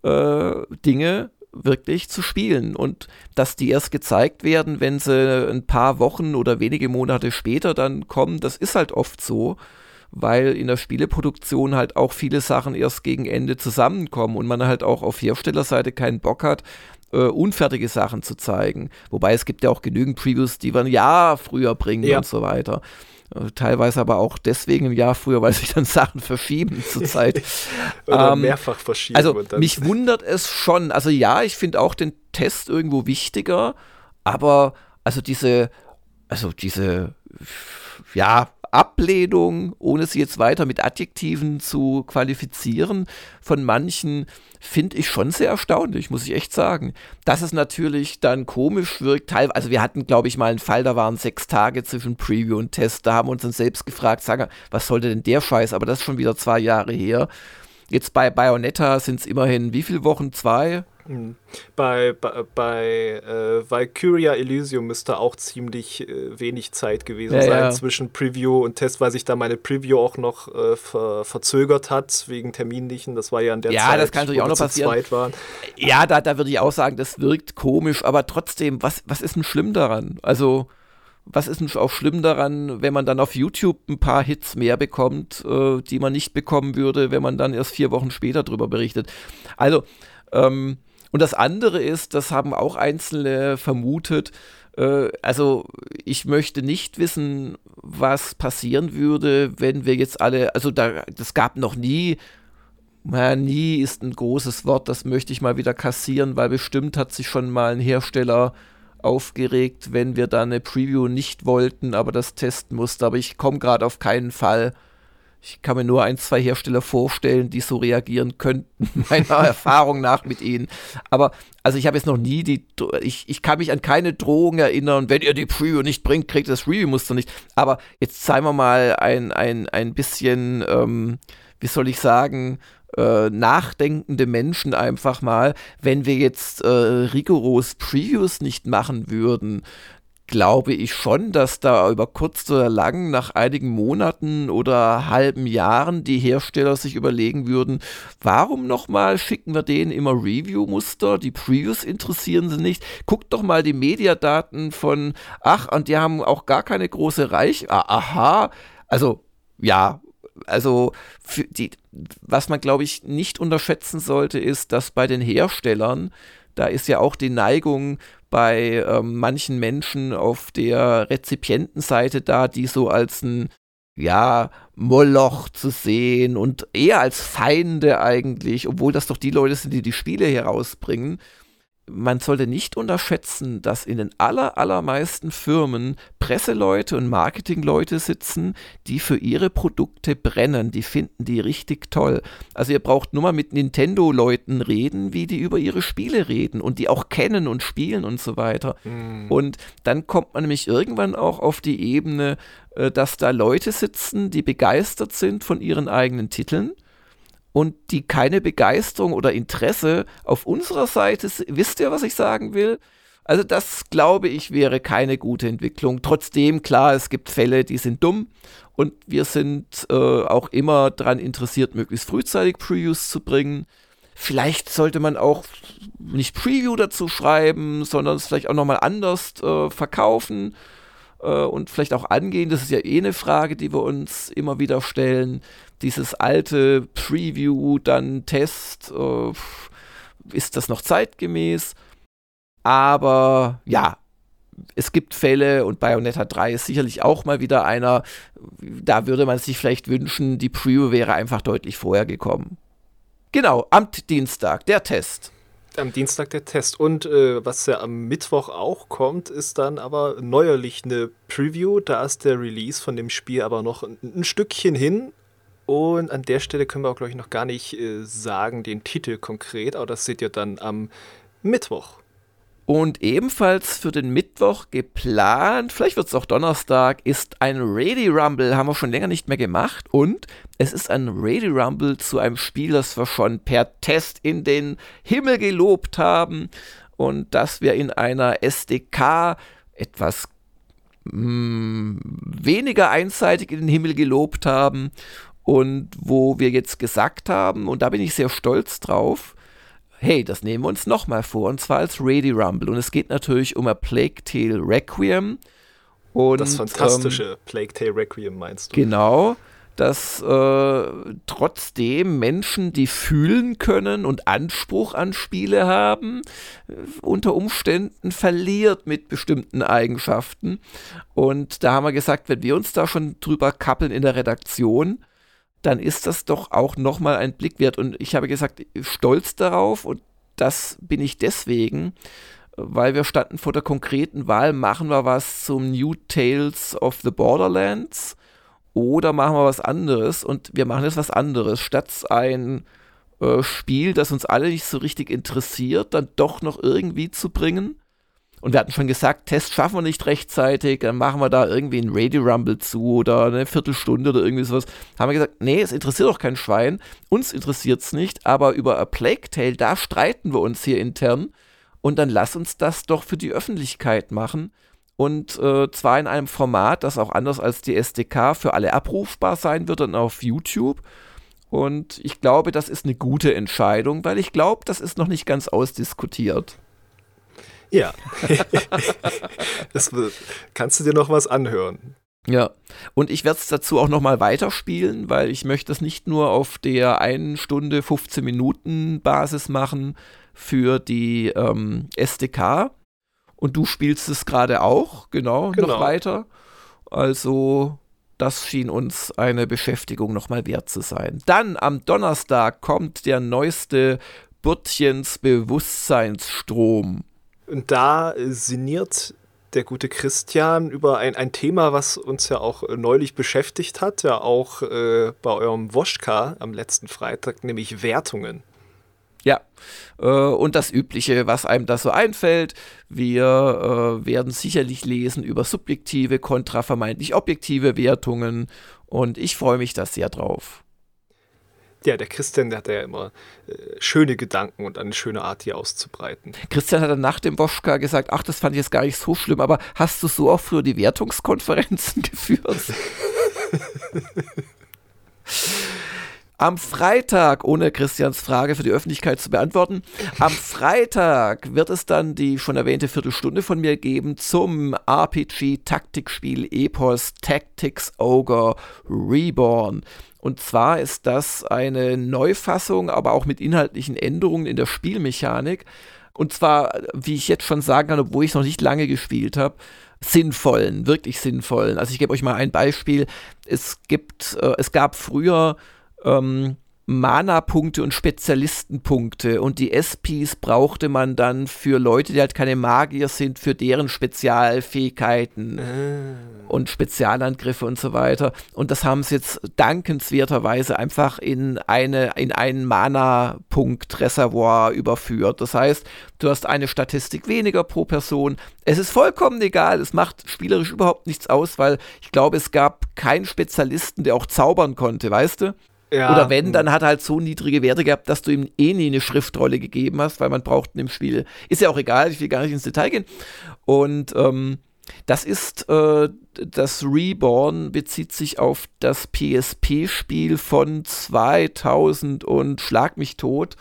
äh, Dinge wirklich zu spielen. Und dass die erst gezeigt werden, wenn sie ein paar Wochen oder wenige Monate später dann kommen, das ist halt oft so weil in der Spieleproduktion halt auch viele Sachen erst gegen Ende zusammenkommen und man halt auch auf Herstellerseite keinen Bock hat, äh, unfertige Sachen zu zeigen. Wobei es gibt ja auch genügend Previews, die wir ein Jahr früher bringen ja. und so weiter. Äh, teilweise aber auch deswegen ein Jahr früher, weil sich dann *laughs* Sachen verschieben zurzeit. *laughs* Oder ähm, mehrfach verschieben. Also mich *laughs* wundert es schon. Also ja, ich finde auch den Test irgendwo wichtiger, aber also diese, also diese, ja, Ablehnung, ohne sie jetzt weiter mit Adjektiven zu qualifizieren, von manchen finde ich schon sehr erstaunlich, muss ich echt sagen. Dass es natürlich dann komisch wirkt, teilweise, also wir hatten, glaube ich, mal einen Fall, da waren sechs Tage zwischen Preview und Test, da haben wir uns dann selbst gefragt, sagen, was sollte denn der Scheiß, aber das ist schon wieder zwei Jahre her. Jetzt bei Bayonetta sind es immerhin wie viele Wochen? Zwei? Mhm. Bei, bei, bei äh, Valkyria Elysium müsste auch ziemlich äh, wenig Zeit gewesen ja, sein ja. zwischen Preview und Test, weil sich da meine Preview auch noch äh, ver verzögert hat wegen terminlichen. Das war ja an der ja, Zeit, das kann natürlich auch noch passieren. Ja, da, da würde ich auch sagen, das wirkt komisch, aber trotzdem, was, was ist denn schlimm daran? Also, was ist denn auch schlimm daran, wenn man dann auf YouTube ein paar Hits mehr bekommt, äh, die man nicht bekommen würde, wenn man dann erst vier Wochen später drüber berichtet? Also, ähm, und das andere ist, das haben auch Einzelne vermutet, äh, also ich möchte nicht wissen, was passieren würde, wenn wir jetzt alle, also da, das gab noch nie, na, nie ist ein großes Wort, das möchte ich mal wieder kassieren, weil bestimmt hat sich schon mal ein Hersteller aufgeregt, wenn wir da eine Preview nicht wollten, aber das testen mussten. Aber ich komme gerade auf keinen Fall ich kann mir nur ein, zwei Hersteller vorstellen, die so reagieren könnten, *laughs* meiner Erfahrung nach mit ihnen. Aber also ich habe jetzt noch nie die, ich, ich kann mich an keine Drohung erinnern, wenn ihr die Preview nicht bringt, kriegt das Review-Muster nicht. Aber jetzt seien wir mal ein, ein, ein bisschen, ähm, wie soll ich sagen, äh, nachdenkende Menschen einfach mal, wenn wir jetzt äh, rigoros Previews nicht machen würden, glaube ich schon, dass da über kurz oder lang nach einigen Monaten oder halben Jahren die Hersteller sich überlegen würden, warum nochmal schicken wir denen immer Review-Muster, die Previews interessieren sie nicht. Guckt doch mal die Mediadaten von, ach, und die haben auch gar keine große Reich, ah, aha, also ja, also die, was man glaube ich nicht unterschätzen sollte, ist, dass bei den Herstellern da ist ja auch die Neigung bei ähm, manchen Menschen auf der Rezipientenseite da, die so als ein ja, Moloch zu sehen und eher als Feinde eigentlich, obwohl das doch die Leute sind, die die Spiele herausbringen man sollte nicht unterschätzen, dass in den aller, allermeisten Firmen Presseleute und Marketingleute sitzen, die für ihre Produkte brennen. Die finden die richtig toll. Also ihr braucht nur mal mit Nintendo-Leuten reden, wie die über ihre Spiele reden und die auch kennen und spielen und so weiter. Mhm. Und dann kommt man nämlich irgendwann auch auf die Ebene, äh, dass da Leute sitzen, die begeistert sind von ihren eigenen Titeln und die keine Begeisterung oder Interesse auf unserer Seite, wisst ihr, was ich sagen will? Also das glaube ich wäre keine gute Entwicklung. Trotzdem, klar, es gibt Fälle, die sind dumm und wir sind äh, auch immer daran interessiert, möglichst frühzeitig Previews zu bringen. Vielleicht sollte man auch nicht Preview dazu schreiben, sondern es vielleicht auch nochmal anders äh, verkaufen äh, und vielleicht auch angehen. Das ist ja eh eine Frage, die wir uns immer wieder stellen. Dieses alte Preview, dann Test, äh, ist das noch zeitgemäß? Aber ja, es gibt Fälle und Bayonetta 3 ist sicherlich auch mal wieder einer, da würde man sich vielleicht wünschen, die Preview wäre einfach deutlich vorher gekommen. Genau, am Dienstag, der Test. Am Dienstag der Test. Und äh, was ja am Mittwoch auch kommt, ist dann aber neuerlich eine Preview. Da ist der Release von dem Spiel aber noch ein, ein Stückchen hin. Und an der Stelle können wir auch, glaube ich, noch gar nicht äh, sagen, den Titel konkret, aber das seht ihr dann am Mittwoch. Und ebenfalls für den Mittwoch geplant, vielleicht wird es auch Donnerstag, ist ein Ready Rumble, haben wir schon länger nicht mehr gemacht. Und es ist ein Ready Rumble zu einem Spiel, das wir schon per Test in den Himmel gelobt haben. Und das wir in einer SDK etwas mh, mm, weniger einseitig in den Himmel gelobt haben. Und wo wir jetzt gesagt haben, und da bin ich sehr stolz drauf, hey, das nehmen wir uns nochmal vor, und zwar als Ready Rumble. Und es geht natürlich um A Plague Tale Requiem. Und, das fantastische ähm, Plague Tale Requiem meinst du? Genau, dass äh, trotzdem Menschen, die fühlen können und Anspruch an Spiele haben, äh, unter Umständen verliert mit bestimmten Eigenschaften. Und da haben wir gesagt, wenn wir uns da schon drüber kappeln in der Redaktion, dann ist das doch auch nochmal ein Blick wert. Und ich habe gesagt, stolz darauf und das bin ich deswegen, weil wir standen vor der konkreten Wahl, machen wir was zum New Tales of the Borderlands oder machen wir was anderes und wir machen jetzt was anderes. Statt ein äh, Spiel, das uns alle nicht so richtig interessiert, dann doch noch irgendwie zu bringen, und wir hatten schon gesagt, Test schaffen wir nicht rechtzeitig, dann machen wir da irgendwie einen Radio Rumble zu oder eine Viertelstunde oder irgendwie sowas. Haben wir gesagt, nee, es interessiert doch kein Schwein, uns interessiert es nicht, aber über A Plague Tale, da streiten wir uns hier intern. Und dann lass uns das doch für die Öffentlichkeit machen. Und äh, zwar in einem Format, das auch anders als die SDK für alle abrufbar sein wird und auf YouTube. Und ich glaube, das ist eine gute Entscheidung, weil ich glaube, das ist noch nicht ganz ausdiskutiert. Ja. *laughs* das kannst du dir noch was anhören. Ja, und ich werde es dazu auch nochmal weiterspielen, weil ich möchte es nicht nur auf der 1 Stunde 15 Minuten Basis machen für die ähm, SDK. Und du spielst es gerade auch, genau, genau, noch weiter. Also, das schien uns eine Beschäftigung nochmal wert zu sein. Dann am Donnerstag kommt der neueste Bürtchens Bewusstseinsstrom. Und da sinniert der gute Christian über ein, ein Thema, was uns ja auch neulich beschäftigt hat, ja auch äh, bei eurem Woschka am letzten Freitag, nämlich Wertungen. Ja, äh, und das Übliche, was einem da so einfällt. Wir äh, werden sicherlich lesen über subjektive kontra vermeintlich objektive Wertungen und ich freue mich da sehr drauf. Ja, der Christian, der hat ja immer äh, schöne Gedanken und eine schöne Art, die auszubreiten. Christian hat dann nach dem Woschka gesagt, ach, das fand ich jetzt gar nicht so schlimm, aber hast du so auch früher die Wertungskonferenzen *laughs* geführt? *laughs* Am Freitag, ohne Christians Frage für die Öffentlichkeit zu beantworten, am Freitag wird es dann die schon erwähnte Viertelstunde von mir geben zum RPG-Taktikspiel Epos Tactics Ogre Reborn. Und zwar ist das eine Neufassung, aber auch mit inhaltlichen Änderungen in der Spielmechanik. Und zwar, wie ich jetzt schon sagen kann, obwohl ich noch nicht lange gespielt habe, sinnvollen, wirklich sinnvollen. Also ich gebe euch mal ein Beispiel. Es gibt, äh, es gab früher ähm, Mana-Punkte und Spezialistenpunkte und die SPs brauchte man dann für Leute, die halt keine Magier sind, für deren Spezialfähigkeiten ah. und Spezialangriffe und so weiter. Und das haben sie jetzt dankenswerterweise einfach in eine in ein Mana-Punkt-Reservoir überführt. Das heißt, du hast eine Statistik weniger pro Person. Es ist vollkommen egal, es macht spielerisch überhaupt nichts aus, weil ich glaube, es gab keinen Spezialisten, der auch zaubern konnte, weißt du? Ja. Oder wenn, dann hat er halt so niedrige Werte gehabt, dass du ihm eh nie eine Schriftrolle gegeben hast, weil man braucht im Spiel. Ist ja auch egal, ich will gar nicht ins Detail gehen. Und ähm, das ist, äh, das Reborn bezieht sich auf das PSP-Spiel von 2000 und Schlag mich tot.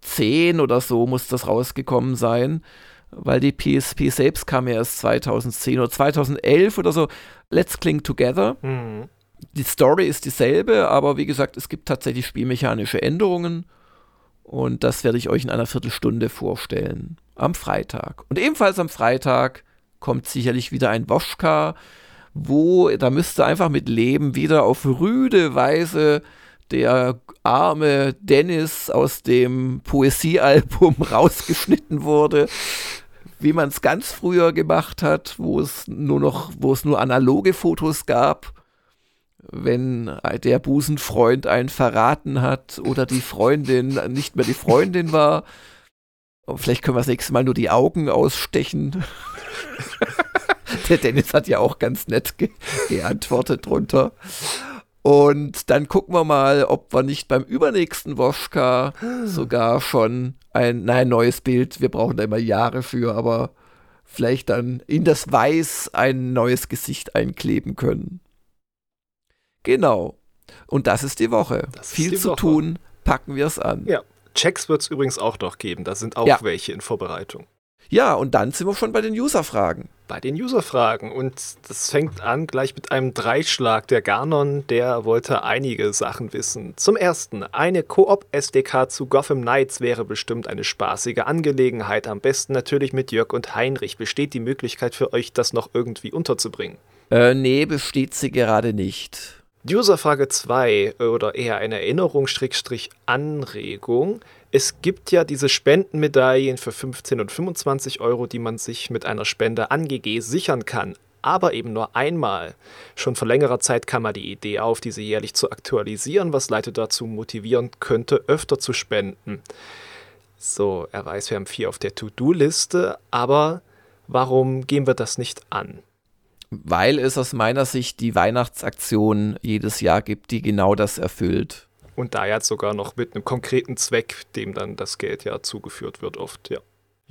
10 oder so muss das rausgekommen sein, weil die PSP selbst kam ja erst 2010 oder 2011 oder so. Let's Cling Together. Mhm die Story ist dieselbe, aber wie gesagt, es gibt tatsächlich spielmechanische Änderungen. Und das werde ich euch in einer Viertelstunde vorstellen. Am Freitag. Und ebenfalls am Freitag kommt sicherlich wieder ein Woschka, wo, da müsste einfach mit Leben wieder auf rüde Weise der arme Dennis aus dem Poesiealbum *laughs* rausgeschnitten wurde, wie man es ganz früher gemacht hat, wo es nur noch, wo es nur analoge Fotos gab wenn der Busenfreund einen verraten hat oder die Freundin nicht mehr die Freundin war. Vielleicht können wir das nächste Mal nur die Augen ausstechen. der Dennis hat ja auch ganz nett ge geantwortet drunter. Und dann gucken wir mal, ob wir nicht beim übernächsten Woschka sogar schon ein, nein, neues Bild, wir brauchen da immer Jahre für, aber vielleicht dann in das Weiß ein neues Gesicht einkleben können. Genau. Und das ist die Woche. Ist Viel die zu Woche. tun, packen wir es an. Ja. Checks wird es übrigens auch noch geben. Da sind auch ja. welche in Vorbereitung. Ja, und dann sind wir schon bei den User-Fragen. Bei den User-Fragen. Und das fängt an gleich mit einem Dreischlag. Der Garnon, der wollte einige Sachen wissen. Zum ersten, eine Koop-SDK zu Gotham Knights wäre bestimmt eine spaßige Angelegenheit. Am besten natürlich mit Jörg und Heinrich. Besteht die Möglichkeit für euch, das noch irgendwie unterzubringen? Äh, nee, besteht sie gerade nicht. Userfrage 2 oder eher eine Erinnerung-Anregung. Es gibt ja diese Spendenmedaillen für 15 und 25 Euro, die man sich mit einer Spende an GG sichern kann. Aber eben nur einmal. Schon vor längerer Zeit kam mal die Idee auf, diese jährlich zu aktualisieren, was Leute dazu motivieren könnte, öfter zu spenden. So, er weiß, wir haben vier auf der To-Do-Liste, aber warum gehen wir das nicht an? Weil es aus meiner Sicht die Weihnachtsaktion jedes Jahr gibt, die genau das erfüllt. Und da jetzt sogar noch mit einem konkreten Zweck, dem dann das Geld ja zugeführt wird, oft, ja.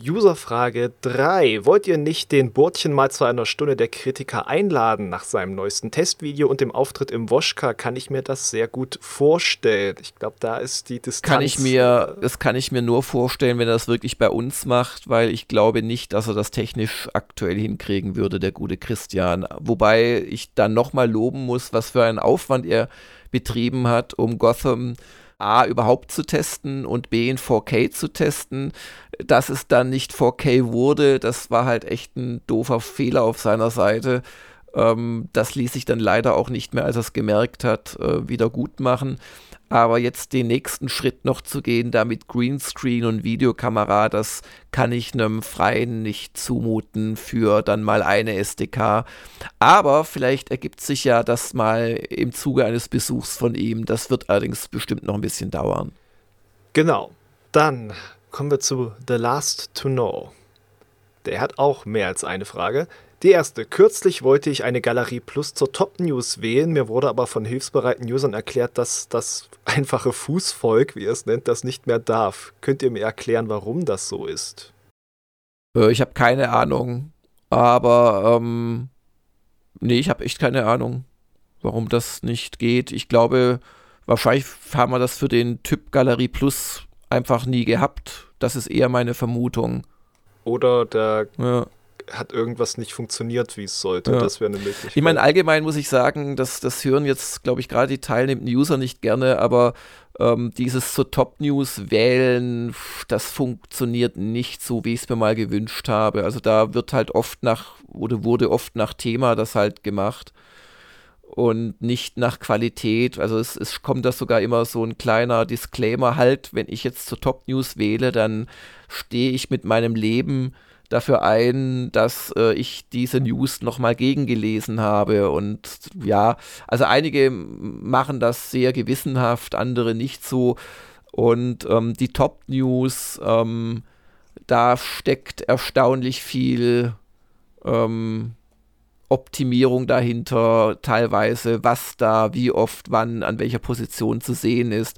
Userfrage 3. Wollt ihr nicht den Bordchen mal zu einer Stunde der Kritiker einladen? Nach seinem neuesten Testvideo und dem Auftritt im Woschka kann ich mir das sehr gut vorstellen. Ich glaube, da ist die Distanz. Kann ich mir, äh, das kann ich mir nur vorstellen, wenn er das wirklich bei uns macht, weil ich glaube nicht, dass er das technisch aktuell hinkriegen würde, der gute Christian. Wobei ich dann nochmal loben muss, was für einen Aufwand er betrieben hat, um Gotham A überhaupt zu testen und B in 4K zu testen. Dass es dann nicht 4K wurde, das war halt echt ein doofer Fehler auf seiner Seite. Ähm, das ließ sich dann leider auch nicht mehr, als er es gemerkt hat, äh, wieder gut machen. Aber jetzt den nächsten Schritt noch zu gehen, da mit Greenscreen und Videokamera, das kann ich einem Freien nicht zumuten für dann mal eine SDK. Aber vielleicht ergibt sich ja das mal im Zuge eines Besuchs von ihm. Das wird allerdings bestimmt noch ein bisschen dauern. Genau. Dann kommen wir zu The Last to Know. Der hat auch mehr als eine Frage. Die erste. Kürzlich wollte ich eine Galerie Plus zur Top News wählen. Mir wurde aber von hilfsbereiten Usern erklärt, dass das einfache Fußvolk, wie er es nennt, das nicht mehr darf. Könnt ihr mir erklären, warum das so ist? Äh, ich habe keine Ahnung. Aber, ähm, nee, ich habe echt keine Ahnung, warum das nicht geht. Ich glaube, wahrscheinlich haben wir das für den Typ Galerie Plus einfach nie gehabt. Das ist eher meine Vermutung. Oder der ja hat irgendwas nicht funktioniert, wie es sollte. Ja. Das wäre eine Möglichkeit. Ich meine, allgemein muss ich sagen, dass das hören jetzt, glaube ich, gerade die teilnehmenden User nicht gerne, aber ähm, dieses zur Top-News wählen, das funktioniert nicht so, wie ich es mir mal gewünscht habe. Also da wird halt oft nach, oder wurde oft nach Thema das halt gemacht und nicht nach Qualität. Also es, es kommt da sogar immer so ein kleiner Disclaimer halt, wenn ich jetzt zur Top News wähle, dann stehe ich mit meinem Leben dafür ein, dass äh, ich diese News nochmal gegengelesen habe. Und ja, also einige machen das sehr gewissenhaft, andere nicht so. Und ähm, die Top-News, ähm, da steckt erstaunlich viel ähm, Optimierung dahinter, teilweise, was da, wie oft, wann, an welcher Position zu sehen ist.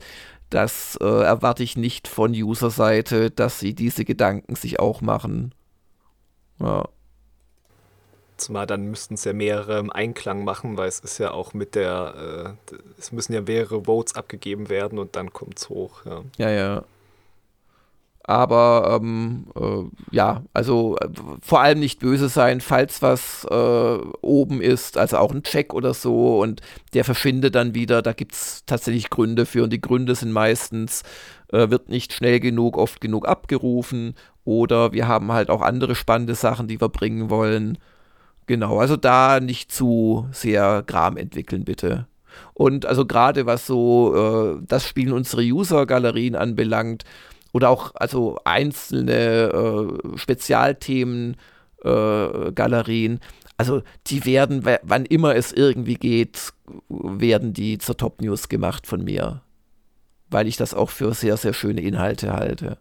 Das äh, erwarte ich nicht von User-Seite, dass sie diese Gedanken sich auch machen. Ja. Zumal dann müssten es ja mehrere im Einklang machen, weil es ist ja auch mit der, äh, es müssen ja mehrere Votes abgegeben werden und dann kommt es hoch. Ja, ja. ja. Aber ähm, äh, ja, also äh, vor allem nicht böse sein, falls was äh, oben ist, also auch ein Check oder so und der verschwindet dann wieder. Da gibt es tatsächlich Gründe für und die Gründe sind meistens, äh, wird nicht schnell genug, oft genug abgerufen oder wir haben halt auch andere spannende Sachen, die wir bringen wollen. Genau, also da nicht zu sehr Gram entwickeln, bitte. Und also gerade was so äh, das Spielen unsere User-Galerien anbelangt oder auch also einzelne äh, Spezialthemen, äh, Galerien, also die werden, wann immer es irgendwie geht, werden die zur Top News gemacht von mir. Weil ich das auch für sehr, sehr schöne Inhalte halte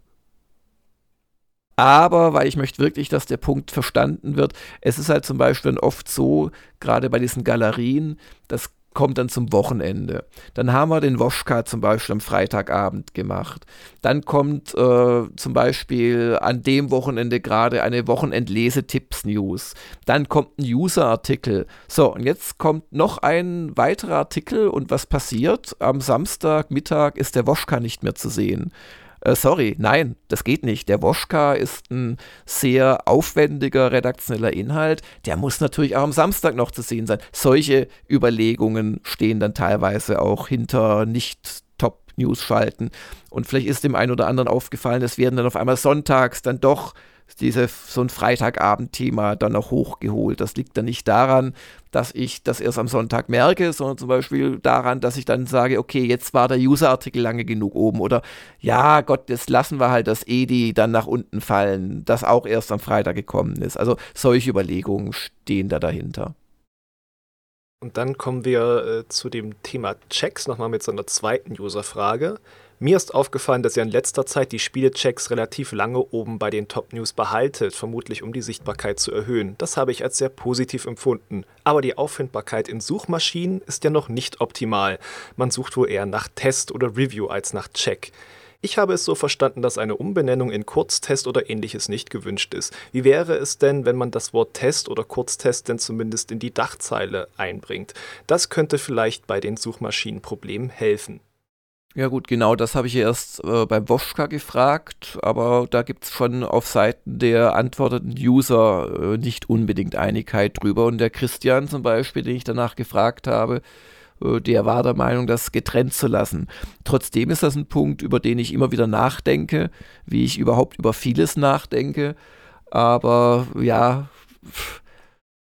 aber weil ich möchte wirklich, dass der Punkt verstanden wird. Es ist halt zum Beispiel oft so, gerade bei diesen Galerien, das kommt dann zum Wochenende. Dann haben wir den Woschka zum Beispiel am Freitagabend gemacht. Dann kommt äh, zum Beispiel an dem Wochenende gerade eine Wochenend-Lesetipps-News. Dann kommt ein User-Artikel. So, und jetzt kommt noch ein weiterer Artikel und was passiert? Am Samstagmittag ist der Woschka nicht mehr zu sehen äh, sorry, nein, das geht nicht. Der Woschka ist ein sehr aufwendiger redaktioneller Inhalt. Der muss natürlich auch am Samstag noch zu sehen sein. Solche Überlegungen stehen dann teilweise auch hinter nicht Top-News schalten. Und vielleicht ist dem einen oder anderen aufgefallen, es werden dann auf einmal sonntags dann doch diese, so ein Freitagabend-Thema dann noch hochgeholt. Das liegt dann nicht daran, dass ich das erst am Sonntag merke, sondern zum Beispiel daran, dass ich dann sage, okay, jetzt war der User-Artikel lange genug oben oder ja, Gott, jetzt lassen wir halt das EDI dann nach unten fallen, das auch erst am Freitag gekommen ist. Also solche Überlegungen stehen da dahinter. Und dann kommen wir äh, zu dem Thema Checks nochmal mit so einer zweiten User-Frage. Mir ist aufgefallen, dass ihr in letzter Zeit die Spielechecks relativ lange oben bei den Top News behaltet, vermutlich um die Sichtbarkeit zu erhöhen. Das habe ich als sehr positiv empfunden. Aber die Auffindbarkeit in Suchmaschinen ist ja noch nicht optimal. Man sucht wohl eher nach Test oder Review als nach Check. Ich habe es so verstanden, dass eine Umbenennung in Kurztest oder ähnliches nicht gewünscht ist. Wie wäre es denn, wenn man das Wort Test oder Kurztest denn zumindest in die Dachzeile einbringt? Das könnte vielleicht bei den Suchmaschinenproblemen helfen. Ja gut, genau das habe ich erst äh, beim Woschka gefragt, aber da gibt es schon auf Seiten der antwortenden User äh, nicht unbedingt Einigkeit drüber. Und der Christian zum Beispiel, den ich danach gefragt habe, äh, der war der Meinung, das getrennt zu lassen. Trotzdem ist das ein Punkt, über den ich immer wieder nachdenke, wie ich überhaupt über vieles nachdenke. Aber ja,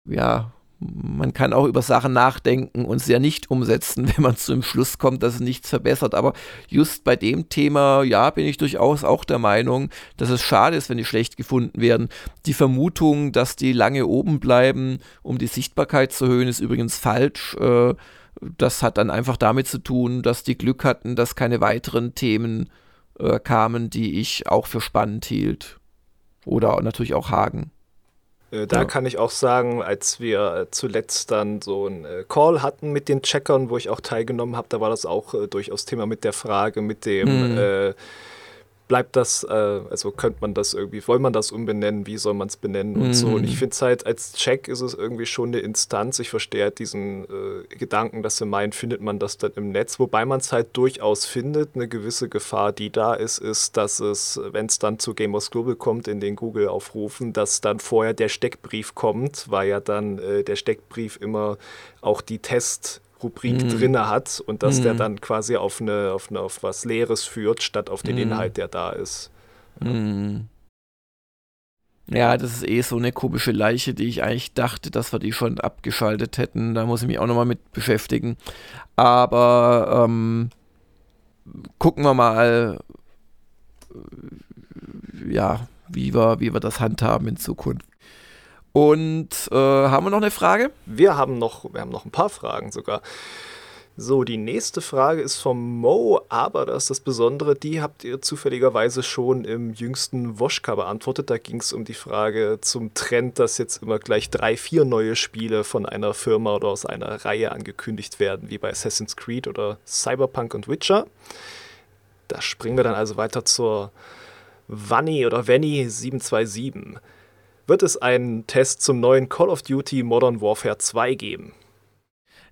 ja, man kann auch über Sachen nachdenken und sie ja nicht umsetzen, *laughs* wenn man zu dem Schluss kommt, dass es nichts verbessert. Aber just bei dem Thema, ja, bin ich durchaus auch der Meinung, dass es schade ist, wenn die schlecht gefunden werden. Die Vermutung, dass die lange oben bleiben, um die Sichtbarkeit zu erhöhen, ist übrigens falsch. Äh, das hat dann einfach damit zu tun, dass die Glück hatten, dass keine weiteren Themen äh, kamen, die ich auch für spannend hielt. Oder natürlich auch Hagen. Äh, da ja. kann ich auch sagen, als wir zuletzt dann so einen äh, Call hatten mit den Checkern, wo ich auch teilgenommen habe, da war das auch äh, durchaus Thema mit der Frage, mit dem mhm. äh, bleibt das, äh, also könnte man das irgendwie, soll man das umbenennen, wie soll man es benennen und so. Und ich mhm. finde es halt, als Check ist es irgendwie schon eine Instanz. Ich verstehe halt diesen äh, Gedanken, dass sie meinen, findet man das dann im Netz, wobei man es halt durchaus findet. Eine gewisse Gefahr, die da ist, ist, dass es, wenn es dann zu Gamers Global kommt, in den Google-Aufrufen, dass dann vorher der Steckbrief kommt, weil ja dann äh, der Steckbrief immer auch die Test- Rubrik mhm. drinne hat und dass mhm. der dann quasi auf, eine, auf, eine, auf was Leeres führt, statt auf den mhm. Inhalt, der da ist. Ja. Mhm. ja. das ist eh so eine komische Leiche, die ich eigentlich dachte, dass wir die schon abgeschaltet hätten. Da muss ich mich auch nochmal mit beschäftigen. Aber ähm, gucken wir mal, ja, wie wir, wie wir das handhaben in Zukunft. Und äh, haben wir noch eine Frage? Wir haben noch, wir haben noch ein paar Fragen sogar. So, die nächste Frage ist vom Mo, aber das ist das Besondere, die habt ihr zufälligerweise schon im jüngsten Woschka beantwortet. Da ging es um die Frage zum Trend, dass jetzt immer gleich drei, vier neue Spiele von einer Firma oder aus einer Reihe angekündigt werden, wie bei Assassin's Creed oder Cyberpunk und Witcher. Da springen wir dann also weiter zur Vanni oder Vanny 727 wird es einen Test zum neuen Call of Duty Modern Warfare 2 geben.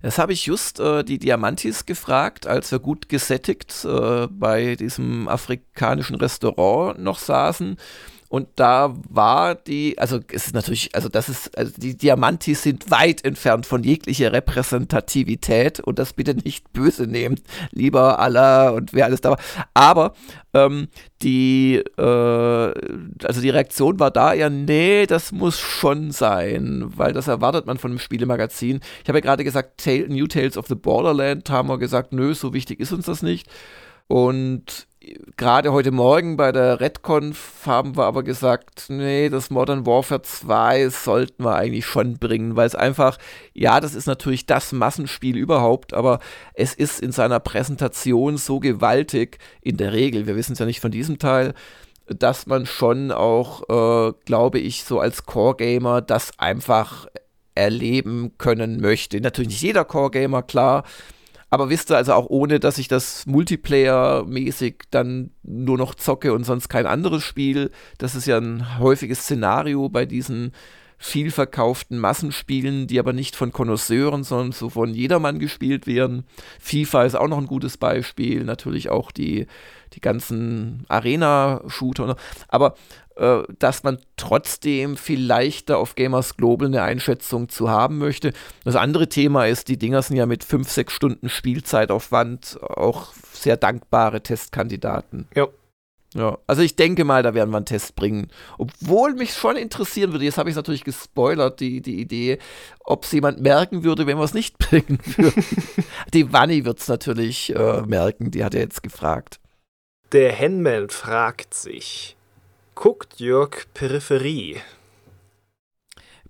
Das habe ich just äh, die Diamantis gefragt, als wir gut gesättigt äh, bei diesem afrikanischen Restaurant noch saßen. Und da war die, also es ist natürlich, also das ist, also die Diamantis sind weit entfernt von jeglicher Repräsentativität und das bitte nicht böse nehmt, lieber Allah und wer alles da war. Aber ähm, die, äh, also die Reaktion war da ja, nee, das muss schon sein, weil das erwartet man von einem Spielemagazin. Ich habe ja gerade gesagt, New Tales of the Borderland, haben wir gesagt, nö, so wichtig ist uns das nicht. Und gerade heute Morgen bei der Redconf haben wir aber gesagt, nee, das Modern Warfare 2 sollten wir eigentlich schon bringen, weil es einfach, ja, das ist natürlich das Massenspiel überhaupt, aber es ist in seiner Präsentation so gewaltig, in der Regel, wir wissen es ja nicht von diesem Teil, dass man schon auch, äh, glaube ich, so als Core-Gamer das einfach erleben können möchte. Natürlich nicht jeder Core-Gamer, klar, aber wisst ihr, also auch ohne, dass ich das Multiplayer-mäßig dann nur noch zocke und sonst kein anderes Spiel, das ist ja ein häufiges Szenario bei diesen viel verkauften Massenspielen, die aber nicht von Konnoisseuren, sondern so von jedermann gespielt werden. FIFA ist auch noch ein gutes Beispiel, natürlich auch die, die ganzen Arena-Shooter. Aber dass man trotzdem vielleicht da auf Gamers Global eine Einschätzung zu haben möchte. Das andere Thema ist, die Dinger sind ja mit 5, 6 Stunden Spielzeitaufwand auch sehr dankbare Testkandidaten. Ja. Ja, also ich denke mal, da werden wir einen Test bringen. Obwohl mich schon interessieren würde, jetzt habe ich es natürlich gespoilert, die, die Idee, ob es jemand merken würde, wenn wir es nicht *laughs* bringen würden. die Wanni wird es natürlich äh, merken, die hat er jetzt gefragt. Der Henman fragt sich, Guckt Jörg Peripherie?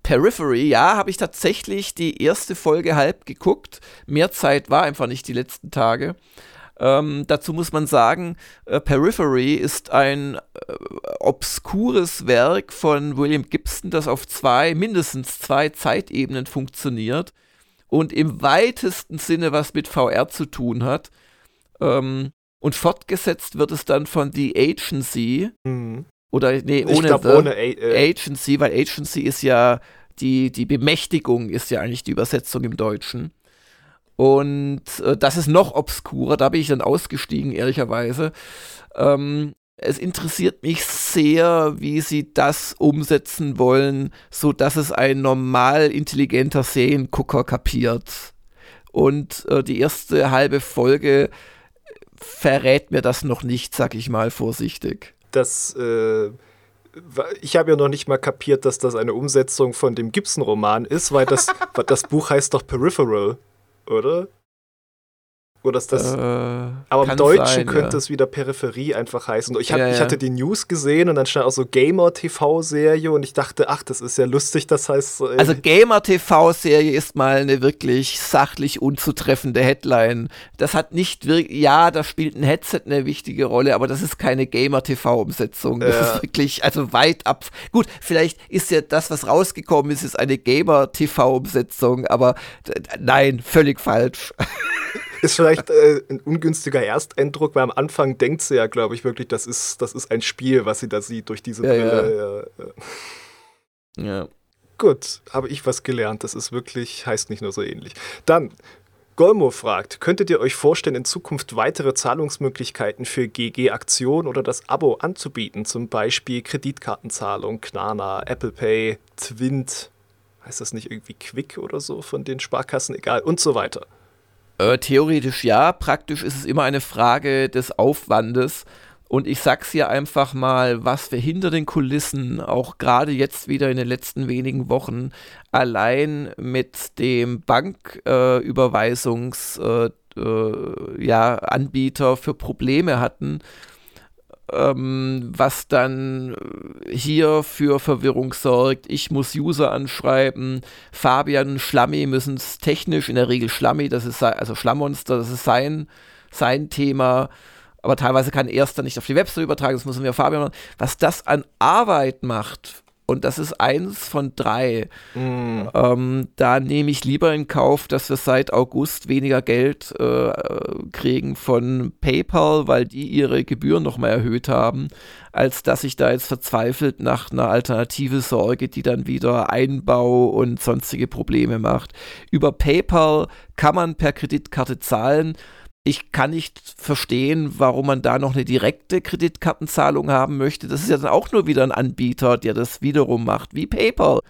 Periphery, ja, habe ich tatsächlich die erste Folge halb geguckt. Mehr Zeit war einfach nicht die letzten Tage. Ähm, dazu muss man sagen, äh, Periphery ist ein äh, obskures Werk von William Gibson, das auf zwei, mindestens zwei Zeitebenen funktioniert und im weitesten Sinne was mit VR zu tun hat. Ähm, und fortgesetzt wird es dann von The Agency, mhm. Oder nee, ohne, glaub, ohne äh, Agency, weil Agency ist ja die, die Bemächtigung ist ja eigentlich die Übersetzung im Deutschen. Und äh, das ist noch obskurer, da bin ich dann ausgestiegen, ehrlicherweise. Ähm, es interessiert mich sehr, wie sie das umsetzen wollen, so dass es ein normal intelligenter Seriengucker kapiert. Und äh, die erste halbe Folge verrät mir das noch nicht, sag ich mal vorsichtig dass äh, ich habe ja noch nicht mal kapiert, dass das eine Umsetzung von dem Gibson-Roman ist, weil das, *laughs* das Buch heißt doch Peripheral, oder? Oder ist das. Äh, aber im Deutschen sein, könnte ja. es wieder Peripherie einfach heißen. Ich, hab, ja, ja. ich hatte die News gesehen und dann stand auch so Gamer-TV-Serie und ich dachte, ach, das ist ja lustig, das heißt. Äh, also Gamer-TV-Serie ist mal eine wirklich sachlich unzutreffende Headline. Das hat nicht wirklich. Ja, da spielt ein Headset eine wichtige Rolle, aber das ist keine Gamer-TV-Umsetzung. Das ist wirklich, also weit ab. Gut, vielleicht ist ja das, was rausgekommen ist, ist eine Gamer-TV-Umsetzung, aber nein, völlig falsch. *laughs* ist vielleicht äh, ein ungünstiger Ersteindruck, weil am Anfang denkt sie ja, glaube ich, wirklich, das ist, das ist ein Spiel, was sie da sieht durch diese ja, Brille. Ja. ja. Gut, habe ich was gelernt. Das ist wirklich, heißt nicht nur so ähnlich. Dann, Golmo fragt, könntet ihr euch vorstellen, in Zukunft weitere Zahlungsmöglichkeiten für GG-Aktion oder das Abo anzubieten? Zum Beispiel Kreditkartenzahlung, Knana, Apple Pay, Twint, heißt das nicht irgendwie Quick oder so von den Sparkassen, egal, und so weiter. Äh, theoretisch ja, praktisch ist es immer eine Frage des Aufwandes. Und ich sag's hier einfach mal, was wir hinter den Kulissen, auch gerade jetzt wieder in den letzten wenigen Wochen, allein mit dem Banküberweisungs äh, äh, ja, für Probleme hatten was dann hier für Verwirrung sorgt. Ich muss User anschreiben. Fabian Schlammi müssen es technisch, in der Regel Schlammi, das ist also Schlammmonster, das ist sein, sein Thema. Aber teilweise kann er es dann nicht auf die Website übertragen, das müssen wir Fabian machen. Was das an Arbeit macht und das ist eins von drei. Mm. Ähm, da nehme ich lieber in Kauf, dass wir seit August weniger Geld äh, kriegen von PayPal, weil die ihre Gebühren nochmal erhöht haben, als dass ich da jetzt verzweifelt nach einer Alternative sorge, die dann wieder Einbau und sonstige Probleme macht. Über PayPal kann man per Kreditkarte zahlen ich kann nicht verstehen, warum man da noch eine direkte Kreditkartenzahlung haben möchte. Das ist ja dann auch nur wieder ein Anbieter, der das wiederum macht, wie PayPal.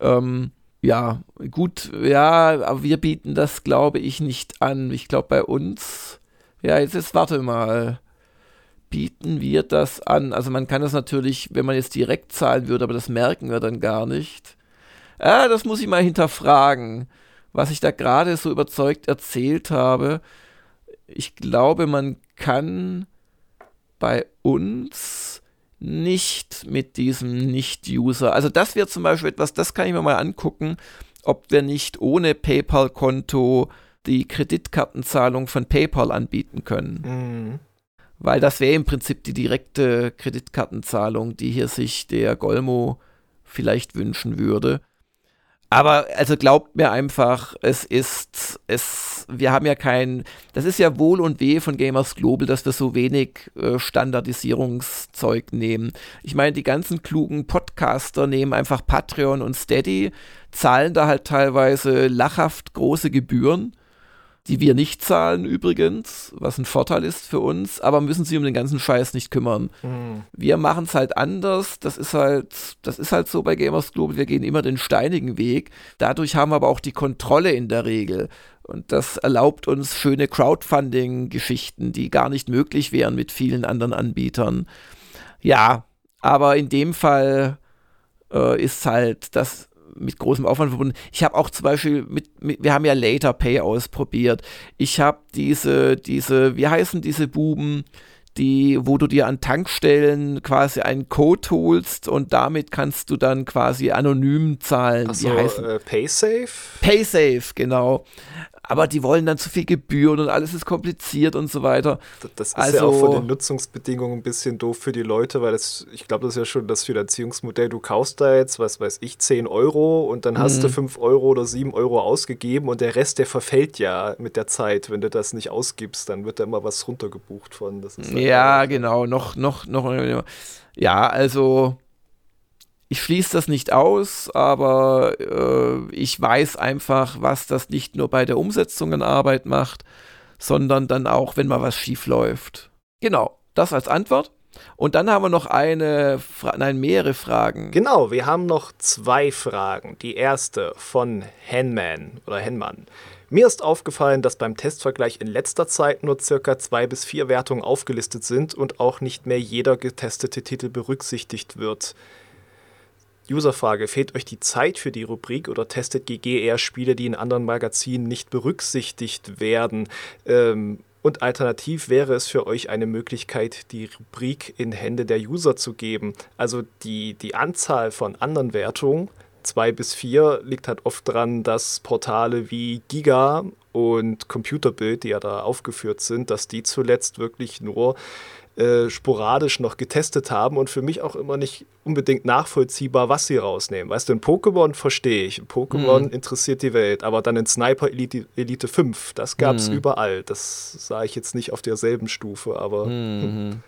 Ähm, ja, gut, ja, aber wir bieten das, glaube ich, nicht an. Ich glaube, bei uns, ja, jetzt, jetzt warte mal. Bieten wir das an? Also man kann das natürlich, wenn man jetzt direkt zahlen würde, aber das merken wir dann gar nicht. Ah, das muss ich mal hinterfragen, was ich da gerade so überzeugt erzählt habe ich glaube, man kann bei uns nicht mit diesem Nicht-User, also das wäre zum Beispiel etwas, das kann ich mir mal angucken, ob wir nicht ohne PayPal-Konto die Kreditkartenzahlung von PayPal anbieten können. Mhm. Weil das wäre im Prinzip die direkte Kreditkartenzahlung, die hier sich der Golmo vielleicht wünschen würde. Aber also glaubt mir einfach, es ist, es, wir haben ja kein, das ist ja Wohl und Weh von Gamers Global, dass wir so wenig äh, Standardisierungszeug nehmen. Ich meine, die ganzen klugen Podcaster nehmen einfach Patreon und Steady, zahlen da halt teilweise lachhaft große Gebühren die wir nicht zahlen übrigens, was ein Vorteil ist für uns, aber müssen sich um den ganzen Scheiß nicht kümmern. Mhm. Wir machen es halt anders, das ist halt, das ist halt so bei Gamers Global, wir gehen immer den steinigen Weg. Dadurch haben wir aber auch die Kontrolle in der Regel. Und das erlaubt uns schöne Crowdfunding-Geschichten, die gar nicht möglich wären mit vielen anderen Anbietern. Ja, aber in dem Fall äh, ist halt das mit großem Aufwand verbunden. Ich habe auch zum Beispiel mit, mit, wir haben ja Later Pay ausprobiert. Ich habe diese, diese, wie heißen diese Buben? die, wo du dir an Tankstellen quasi einen Code holst und damit kannst du dann quasi anonym zahlen. Ach so, wie heißen? Äh, PaySafe? PaySafe, genau aber die wollen dann zu viel Gebühren und alles ist kompliziert und so weiter. Das ist also, ja auch von den Nutzungsbedingungen ein bisschen doof für die Leute, weil das, ich glaube, das ist ja schon das Finanzierungsmodell. Du kaufst da jetzt, was weiß ich, 10 Euro und dann hast du 5 mhm. Euro oder 7 Euro ausgegeben und der Rest, der verfällt ja mit der Zeit. Wenn du das nicht ausgibst, dann wird da immer was runtergebucht von. ja, halt genau, noch, noch, noch. Ja, also ich schließe das nicht aus, aber äh, ich weiß einfach, was das nicht nur bei der Umsetzung in Arbeit macht, sondern dann auch, wenn mal was schief läuft. Genau, das als Antwort. Und dann haben wir noch eine, Fra nein, mehrere Fragen. Genau, wir haben noch zwei Fragen. Die erste von Henman oder Henman. Mir ist aufgefallen, dass beim Testvergleich in letzter Zeit nur circa zwei bis vier Wertungen aufgelistet sind und auch nicht mehr jeder getestete Titel berücksichtigt wird. Userfrage, fehlt euch die Zeit für die Rubrik oder testet GG eher Spiele, die in anderen Magazinen nicht berücksichtigt werden? Ähm, und alternativ wäre es für euch eine Möglichkeit, die Rubrik in Hände der User zu geben. Also die, die Anzahl von anderen Wertungen, zwei bis vier, liegt halt oft daran, dass Portale wie Giga und Computerbild, die ja da aufgeführt sind, dass die zuletzt wirklich nur äh, sporadisch noch getestet haben und für mich auch immer nicht unbedingt nachvollziehbar, was sie rausnehmen. Weißt du, in Pokémon verstehe ich, Pokémon mhm. interessiert die Welt, aber dann in Sniper Elite, Elite 5, das gab es mhm. überall. Das sah ich jetzt nicht auf derselben Stufe, aber. Mhm.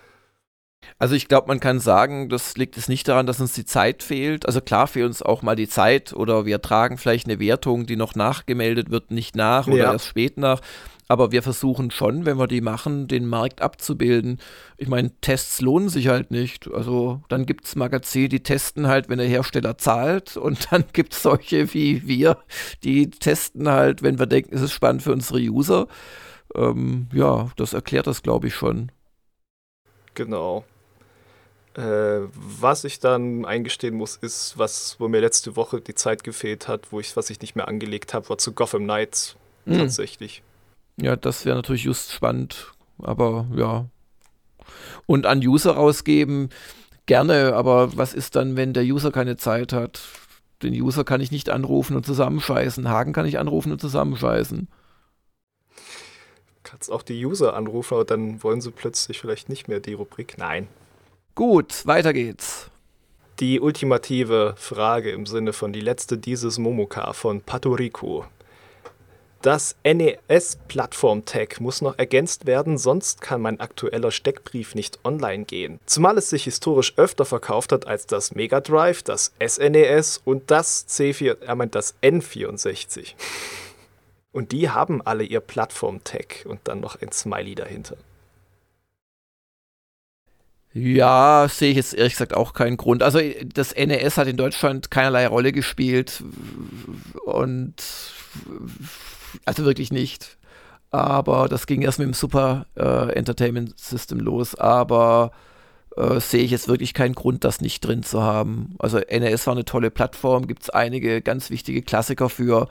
Also ich glaube, man kann sagen, das liegt es nicht daran, dass uns die Zeit fehlt. Also klar fehlt uns auch mal die Zeit oder wir tragen vielleicht eine Wertung, die noch nachgemeldet wird, nicht nach oder ja. erst spät nach. Aber wir versuchen schon, wenn wir die machen, den Markt abzubilden. Ich meine, Tests lohnen sich halt nicht. Also dann gibt es Magazine, die testen halt, wenn der Hersteller zahlt. *laughs* Und dann gibt es solche wie wir, die testen halt, wenn wir denken, es ist spannend für unsere User. Ähm, ja, das erklärt das, glaube ich, schon. Genau. Äh, was ich dann eingestehen muss, ist, was, wo mir letzte Woche die Zeit gefehlt hat, wo ich, was ich nicht mehr angelegt habe, war zu Gotham Knights mhm. tatsächlich. Ja, das wäre natürlich just spannend, aber ja. Und an User rausgeben, gerne, aber was ist dann, wenn der User keine Zeit hat? Den User kann ich nicht anrufen und zusammenscheißen. Hagen kann ich anrufen und zusammenscheißen. Kannst auch die User anrufen, aber dann wollen sie plötzlich vielleicht nicht mehr die Rubrik. Nein. Gut, weiter geht's. Die ultimative Frage im Sinne von die letzte dieses Momoka von Patoriku. Das NES-Plattform-Tag muss noch ergänzt werden, sonst kann mein aktueller Steckbrief nicht online gehen. Zumal es sich historisch öfter verkauft hat als das Mega Drive, das SNES e und das C4, er meint das N64. *laughs* Und die haben alle ihr Plattform-Tag und dann noch ein Smiley dahinter. Ja, sehe ich jetzt ehrlich gesagt auch keinen Grund. Also das NES hat in Deutschland keinerlei Rolle gespielt und also wirklich nicht. Aber das ging erst mit dem Super äh, Entertainment System los. Aber äh, sehe ich jetzt wirklich keinen Grund, das nicht drin zu haben. Also NES war eine tolle Plattform, gibt es einige ganz wichtige Klassiker für.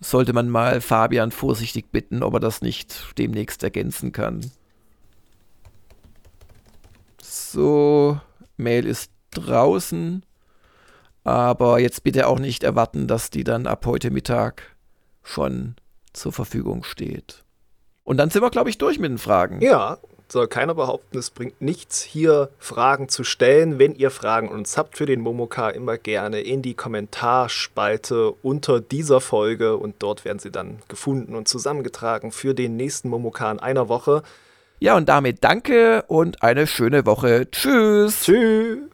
Sollte man mal Fabian vorsichtig bitten, ob er das nicht demnächst ergänzen kann. So, Mail ist draußen. Aber jetzt bitte auch nicht erwarten, dass die dann ab heute Mittag schon zur Verfügung steht. Und dann sind wir, glaube ich, durch mit den Fragen. Ja, soll keiner behaupten, es bringt nichts, hier Fragen zu stellen. Wenn ihr Fragen uns habt für den Momoka, immer gerne in die Kommentarspalte unter dieser Folge und dort werden sie dann gefunden und zusammengetragen für den nächsten Momoka in einer Woche. Ja, und damit danke und eine schöne Woche. Tschüss. Tschüss.